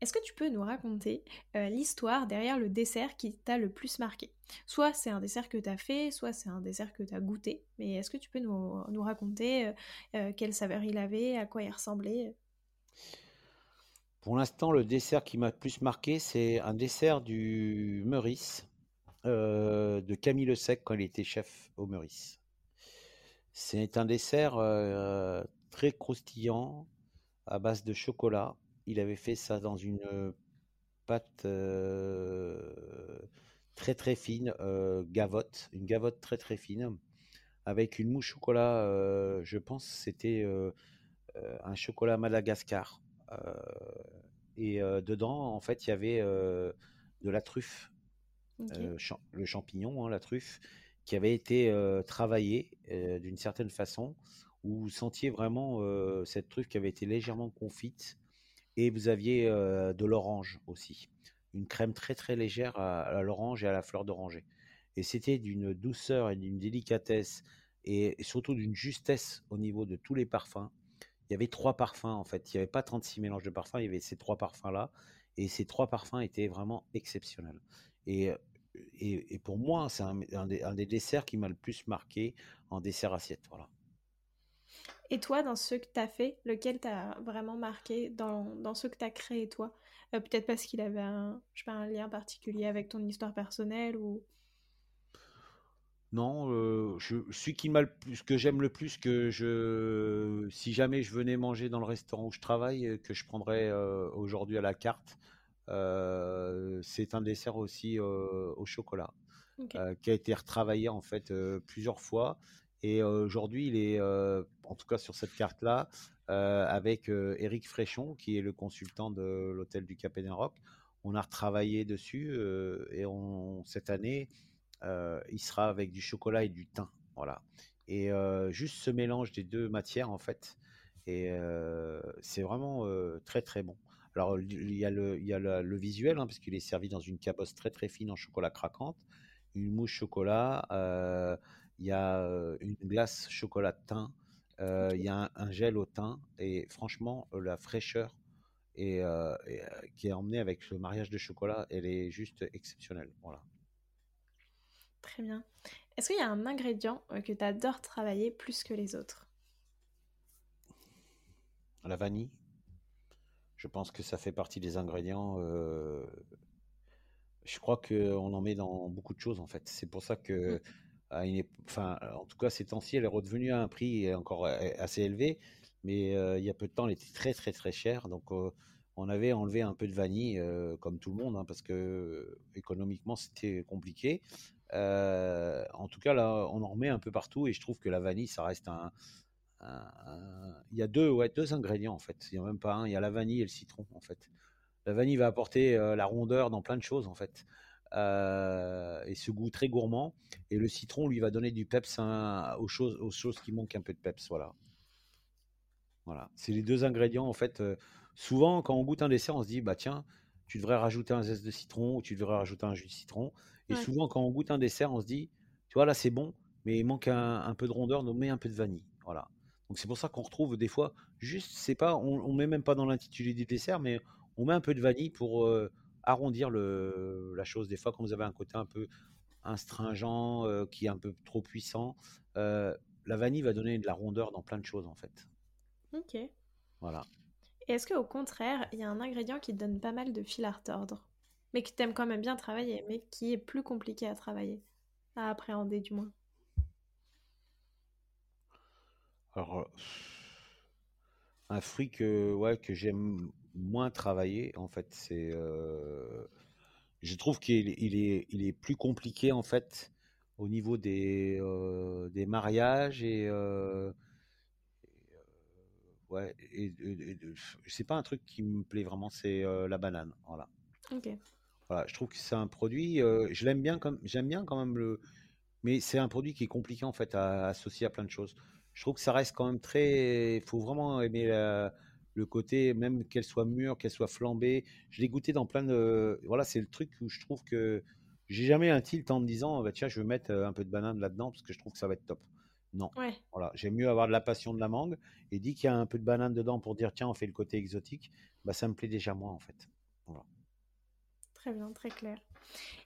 Est-ce que tu peux nous raconter euh, l'histoire derrière le dessert qui t'a le plus marqué? Soit c'est un dessert que tu as fait, soit c'est un dessert que tu as goûté, mais est-ce que tu peux nous, raconter euh, euh, quelle saveur il avait, à quoi il ressemblait? Pour l'instant, le dessert qui m'a le plus marqué, c'est un dessert du Meurice, de Camille Le Sec quand il était chef au Meurice. C'est un dessert très croustillant, à base de chocolat, il avait fait ça dans une pâte très très fine, gavotte, une gavotte très très fine, avec une mousse chocolat, je pense c'était un chocolat Madagascar. et dedans, en fait, il y avait de la truffe, le champignon, hein, la truffe, qui avait été travaillée d'une certaine façon, où vous sentiez vraiment cette truffe qui avait été légèrement confite et vous aviez de l'orange aussi. Une crème très très légère à, l'orange et à la fleur d'oranger. Et c'était d'une douceur et d'une délicatesse et, surtout d'une justesse au niveau de tous les parfums. Il y avait trois parfums en fait. Il n'y avait pas 36 mélanges de parfums, il y avait ces trois parfums-là. Et ces trois parfums étaient vraiment exceptionnels. Et, et, pour moi, c'est un, un, des, desserts qui m'a le plus marqué en dessert assiette. Voilà. Et toi, dans ce que tu as fait, lequel t'a vraiment marqué dans, dans ce que tu as créé toi? Euh, Peut-être parce qu'il avait un, je sais pas, un lien particulier avec ton histoire personnelle ou... Non, euh, je, celui qui m'a le plus, que j'aime le plus, que je, si jamais je venais manger dans le restaurant où je travaille, euh, que je prendrais aujourd'hui à la carte, c'est un dessert aussi au chocolat, qui a été retravaillé en fait plusieurs fois et aujourd'hui, il est, en tout cas sur cette carte-là, avec Eric Fréchon, qui est le consultant de l'hôtel du Cap Rock. On a retravaillé dessus et cette année, il sera avec du chocolat et du thym. Voilà. Et juste ce mélange des deux matières, en fait, et c'est vraiment très très bon. Alors il y a le, il y a le, visuel, hein, parce qu'il est servi dans une cabosse très très fine en chocolat craquante, une mousse chocolat, il y a une glace chocolat thym, il y a un, gel au thym, et franchement, la fraîcheur et, qui est emmenée avec le mariage de chocolat, elle est juste exceptionnelle. Voilà. Très bien. Est-ce qu'il y a un ingrédient que tu adores travailler plus que les autres? La vanille. Je pense que ça fait partie des ingrédients. je crois qu'on en met dans beaucoup de choses en fait. C'est pour ça que mmh en tout cas, ces temps-ci, elle est redevenue à un prix encore assez élevé, mais il y a peu de temps, elle était très, très, très chère. Donc, on avait enlevé un peu de vanille, comme tout le monde, hein, parce que économiquement, c'était compliqué. en tout cas, là, on en remet un peu partout, et je trouve que la vanille, ça reste un. Il y a deux, ouais, deux ingrédients, en fait. Il n'y a même pas un. Il y a la vanille et le citron, en fait. La vanille va apporter la rondeur dans plein de choses, en fait. Euh, et ce goût très gourmand. Et le citron lui va donner du peps aux, choses, aux choses qui manquent un peu de peps. Voilà. Voilà. C'est les deux ingrédients. En fait, euh, souvent, quand on goûte un dessert, on se dit bah tiens, tu devrais rajouter un zeste de citron ou tu devrais rajouter un jus de citron. Et souvent, quand on goûte un dessert, on se dit tu vois, là, c'est bon, mais il manque un, peu de rondeur, donc met un peu de vanille. Voilà. Donc c'est pour ça qu'on retrouve des fois, juste, c'est pas, on, on met même pas dans l'intitulé du dessert, mais on met un peu de vanille pour euh, arrondir le, la chose. Des fois, quand vous avez un côté un peu astringent, euh, qui est un peu trop puissant, euh, la vanille va donner de la rondeur dans plein de choses en fait. Ok. Voilà. Et est-ce qu'au contraire, il y a un ingrédient qui te donne pas mal de fil à retordre, mais que t'aimes quand même bien travailler, mais qui est plus compliqué à travailler, à appréhender du moins? Alors, euh, un fruit que, ouais, que j'aime moins travailler, en fait, c'est. euh, je trouve qu'il est, il est, il est plus compliqué, en fait, au niveau des, euh, des mariages et. euh, ouais, et, et- c'est pas un truc qui me plaît vraiment, c'est la banane. Voilà. Ok. Voilà, je trouve que c'est un produit, je l'aime bien comme, j'aime bien quand même le, mais c'est un produit qui est compliqué en fait à associer à plein de choses. Je trouve que ça reste quand même très, il faut vraiment aimer la- le côté, même qu'elle soit mûre, qu'elle soit flambée. Je l'ai goûté dans plein de, voilà, c'est le truc où je trouve que j'ai jamais un tilt en me disant, bah, tiens, je vais mettre euh, un peu de banane là-dedans parce que je trouve que ça va être top. Non. Ouais. Voilà, j'aime mieux avoir de la passion de la mangue et dit qu'il y a un peu de banane dedans pour dire, tiens, on fait le côté exotique, bah, ça me plaît déjà moins en fait. Voilà. Très bien, très clair.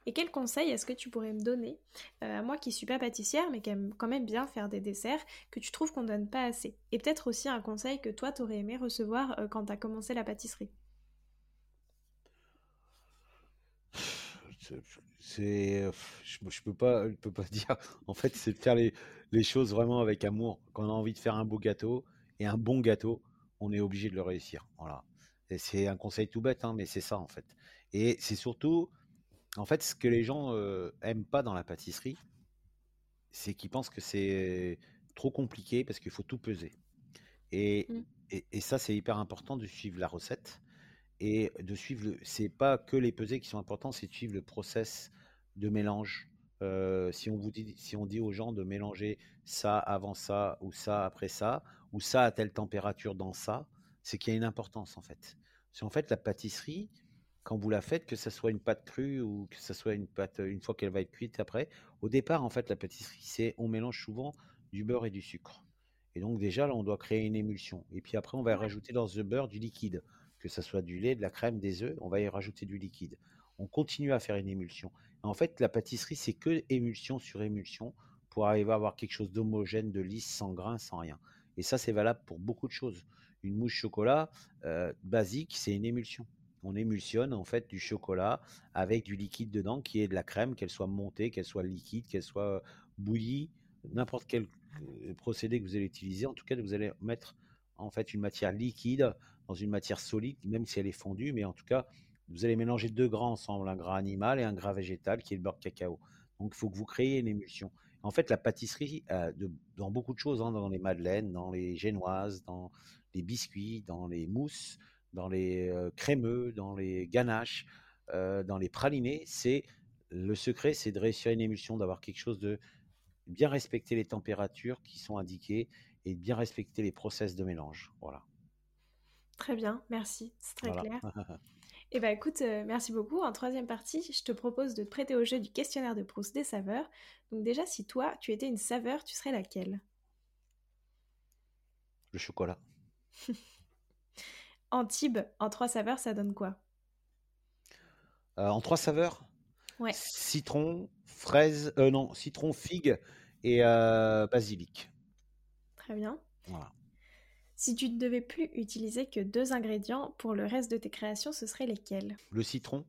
Et quel conseil est-ce que tu pourrais me donner euh, moi qui suis pas pâtissière mais qui aime quand même bien faire des desserts que tu trouves qu'on donne pas assez? Et peut-être aussi un conseil que toi t'aurais aimé recevoir euh, quand t'as commencé la pâtisserie. C'est, je, je peux pas, je peux pas dire. En fait, c'est de faire les, les choses vraiment avec amour. Quand on a envie de faire un beau gâteau et un bon gâteau, on est obligé de le réussir. Voilà. C'est un conseil tout bête, hein, mais c'est ça en fait. Et c'est surtout, en fait, ce que les gens euh, aiment pas dans la pâtisserie, c'est qu'ils pensent que c'est trop compliqué parce qu'il faut tout peser. Et, Mm. et, et ça, c'est hyper important de suivre la recette et de suivre le, c'est pas que les pesées qui sont importants, c'est de suivre le process de mélange. Euh, si on vous dit, si on dit aux gens de mélanger ça avant ça ou ça après ça ou ça à telle température dans ça, c'est qu'il y a une importance en fait. C'est en fait la pâtisserie, quand vous la faites, que ça soit une pâte crue ou que ça soit une pâte une fois qu'elle va être cuite après, au départ en fait la pâtisserie c'est on mélange souvent du beurre et du sucre. Et donc déjà là on doit créer une émulsion. Et puis après on va rajouter dans ce beurre du liquide que ça soit du lait, de la crème, des œufs, on va y rajouter du liquide. On continue à faire une émulsion. En fait, la pâtisserie, c'est que émulsion sur émulsion pour arriver à avoir quelque chose d'homogène, de lisse, sans grain, sans rien. Et ça, c'est valable pour beaucoup de choses. Une mousse chocolat euh, basique, c'est une émulsion. On émulsionne en fait du chocolat avec du liquide dedans qui est de la crème, qu'elle soit montée, qu'elle soit liquide, qu'elle soit bouillie, n'importe quel euh, procédé que vous allez utiliser. En tout cas, vous allez mettre en fait une matière liquide dans une matière solide, même si elle est fondue, mais en tout cas, vous allez mélanger deux gras ensemble, un gras animal et un gras végétal qui est le beurre cacao. Donc, il faut que vous créiez une émulsion. En fait, la pâtisserie, euh, dans beaucoup de choses, hein, dans les madeleines, dans les génoises, dans les biscuits, dans les mousses, dans les crémeux, dans les ganaches, dans les pralinés, c'est le secret, c'est de réussir une émulsion, d'avoir quelque chose de bien respecter les températures qui sont indiquées et de bien respecter les process de mélange. Voilà. Très bien, merci, c'est très Voilà. clair. Et bah écoute, euh, merci beaucoup. En troisième partie, je te propose de te prêter au jeu du questionnaire de Proust des saveurs. Donc déjà, si toi, tu étais une saveur, tu serais laquelle? Le chocolat. Antibes, en trois saveurs, ça donne quoi? Euh, en trois saveurs? Ouais. citron, fraise, euh, non, citron, figue et euh, basilic. Très bien. Voilà. Si tu ne devais plus utiliser que deux ingrédients pour le reste de tes créations, ce seraient lesquels? Le citron,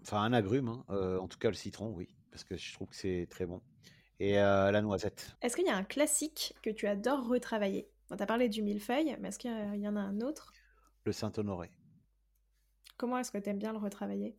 enfin un agrume, hein, en tout cas le citron, oui, parce que je trouve que c'est très bon. Et la noisette. Est-ce qu'il y a un classique que tu adores retravailler? Tu as parlé du millefeuille, mais est-ce qu'il y en a un autre? Le Saint-Honoré. Comment est-ce que tu aimes bien le retravailler?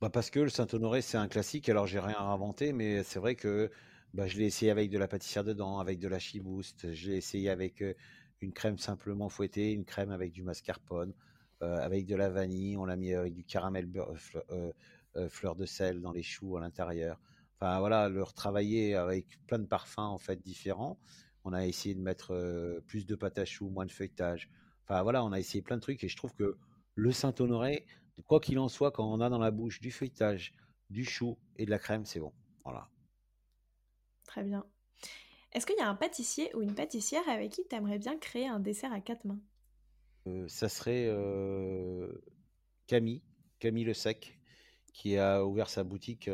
Bah parce que le Saint-Honoré, c'est un classique, alors j'ai rien inventé, mais c'est vrai que bah, je l'ai essayé avec de la pâtissière dedans, avec de la chibouste, je l'ai essayé avec euh, une crème simplement fouettée, une crème avec du mascarpone, euh, avec de la vanille, on l'a mis avec du caramel beurre- euh, fleur de sel dans les choux à l'intérieur. Enfin voilà, le retravailler avec plein de parfums en fait différents. On a essayé de mettre euh, plus de pâte à choux, moins de feuilletage. Enfin voilà, on a essayé plein de trucs et je trouve que le Saint-Honoré, quoi qu'il en soit, quand on a dans la bouche du feuilletage, du chou et de la crème, c'est bon. Voilà. Très bien. Est-ce qu'il y a un pâtissier ou une pâtissière avec qui tu aimerais bien créer un dessert à quatre mains? Euh, ça serait euh, Camille, Camille Le Sec, qui a ouvert sa boutique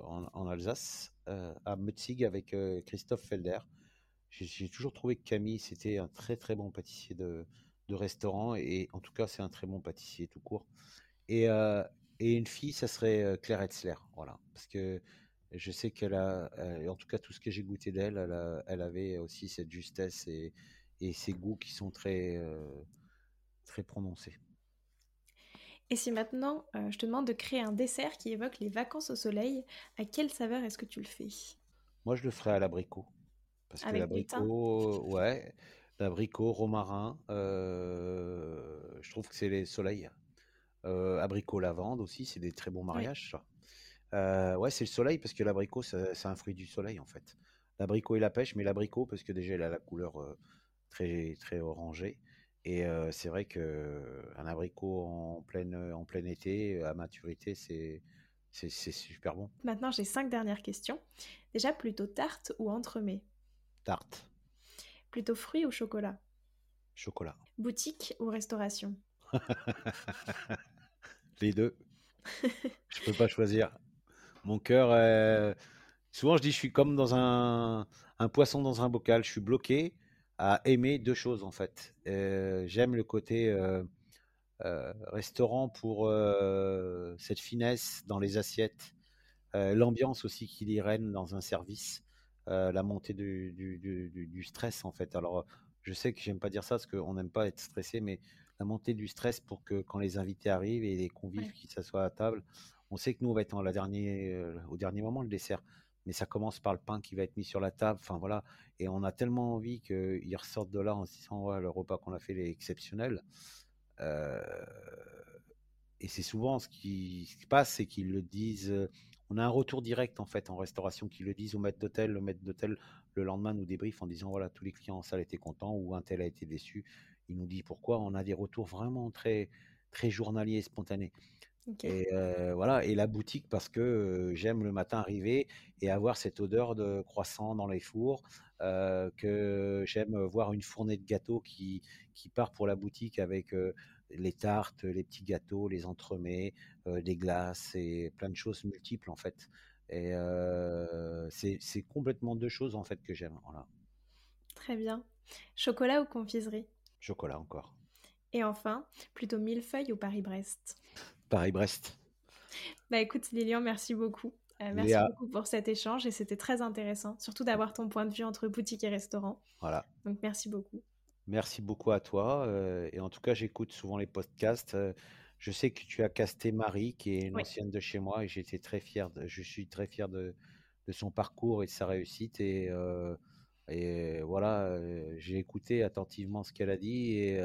en, Alsace, à Mutzig, avec Christophe Felder. J'ai toujours trouvé que Camille, c'était un très très bon pâtissier de, de restaurant, et en tout cas, c'est un très bon pâtissier tout court. Et, et une fille, ça serait Claire Etzler, voilà, parce que je sais qu'elle a, en tout cas, tout ce que j'ai goûté d'elle, elle, avait aussi cette justesse et, et ces goûts qui sont très, très prononcés. Et si maintenant je te demande de créer un dessert qui évoque les vacances au soleil, à quelle saveur est-ce que tu le fais? Moi, je le ferais à l'abricot. Parce que l'abricot, ouais, l'abricot, romarin, je trouve que c'est les soleils. abricot, lavande aussi, c'est des très bons mariages, ça. Euh, ouais, c'est le soleil parce que l'abricot, c'est un fruit du soleil en fait. L'abricot et la pêche, mais l'abricot parce que déjà il a la couleur euh, très très orangée. Et euh, c'est vrai que un abricot en pleine en plein été à maturité, c'est c'est super bon. Maintenant, j'ai cinq dernières questions. Déjà, plutôt tarte ou entremets? Tarte. Plutôt fruits ou chocolat? Chocolat. Boutique ou restauration? Les deux. Je peux pas choisir. Mon cœur, souvent je dis, je suis comme dans un, poisson dans un bocal. Je suis bloqué à aimer deux choses en fait. J'aime le côté restaurant pour cette finesse dans les assiettes, l'ambiance aussi qui y règne dans un service, la montée du, du, stress en fait. Alors je sais que j'aime pas dire ça parce qu'on n'aime pas être stressé, mais la montée du stress pour que quand les invités arrivent et les convives qui s'assoient à table, on sait que nous, on va être en la dernière, euh, au dernier moment, le dessert. Mais ça commence par le pain qui va être mis sur la table. Enfin, voilà. Et on a tellement envie qu'ils ressortent de là en se disant, le repas qu'on a fait, est exceptionnel. Euh, et c'est souvent ce qui se passe, c'est qu'ils le disent. Euh, on a un retour direct, en fait, en restauration, qu'ils le disent au maître d'hôtel. Le maître d'hôtel, le lendemain, nous débrief en disant, voilà, tous les clients en salle étaient contents ou un tel a été déçu. Il nous dit pourquoi. On a des retours vraiment très, très journaliers et spontanés. Et voilà, et la boutique parce que j'aime le matin arriver et avoir cette odeur de croissant dans les fours, que j'aime voir une fournée de gâteaux qui, qui part pour la boutique avec les tartes, les petits gâteaux, les entremets, des glaces et plein de choses multiples en fait. Et c'est complètement deux choses en fait que j'aime. Voilà. Très bien. Chocolat ou confiserie? Chocolat encore. Et enfin, plutôt millefeuille ou Paris-Brest? Paris-Brest. Bah écoute Lilian, merci beaucoup. Euh, merci beaucoup pour cet échange et c'était très intéressant, surtout d'avoir ton point de vue entre boutique et restaurant. Voilà. Donc merci beaucoup. Merci beaucoup à toi. Euh, et en tout cas, j'écoute souvent les podcasts. Euh, je sais que tu as casté Marie, qui est une ancienne de chez moi, et j'étais très fier. je suis très fier de, de, son parcours et de sa réussite. Et, et voilà, j'ai écouté attentivement ce qu'elle a dit et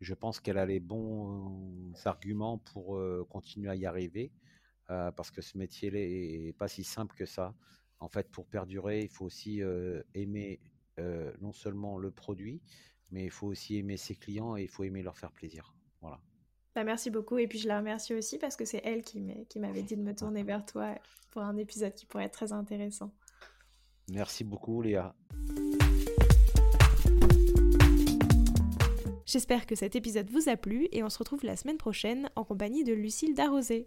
je pense qu'elle a les bons arguments pour continuer à y arriver, parce que ce métier n'est pas si simple que ça. En fait, pour perdurer, il faut aussi aimer non seulement le produit, mais il faut aussi aimer ses clients et il faut aimer leur faire plaisir. Voilà. Bah, merci beaucoup. Et puis je la remercie aussi parce que c'est elle qui m'avait dit de me tourner vers toi pour un épisode qui pourrait être très intéressant. Merci beaucoup, Léa. J'espère que cet épisode vous a plu et on se retrouve la semaine prochaine en compagnie de Lucille Darosé.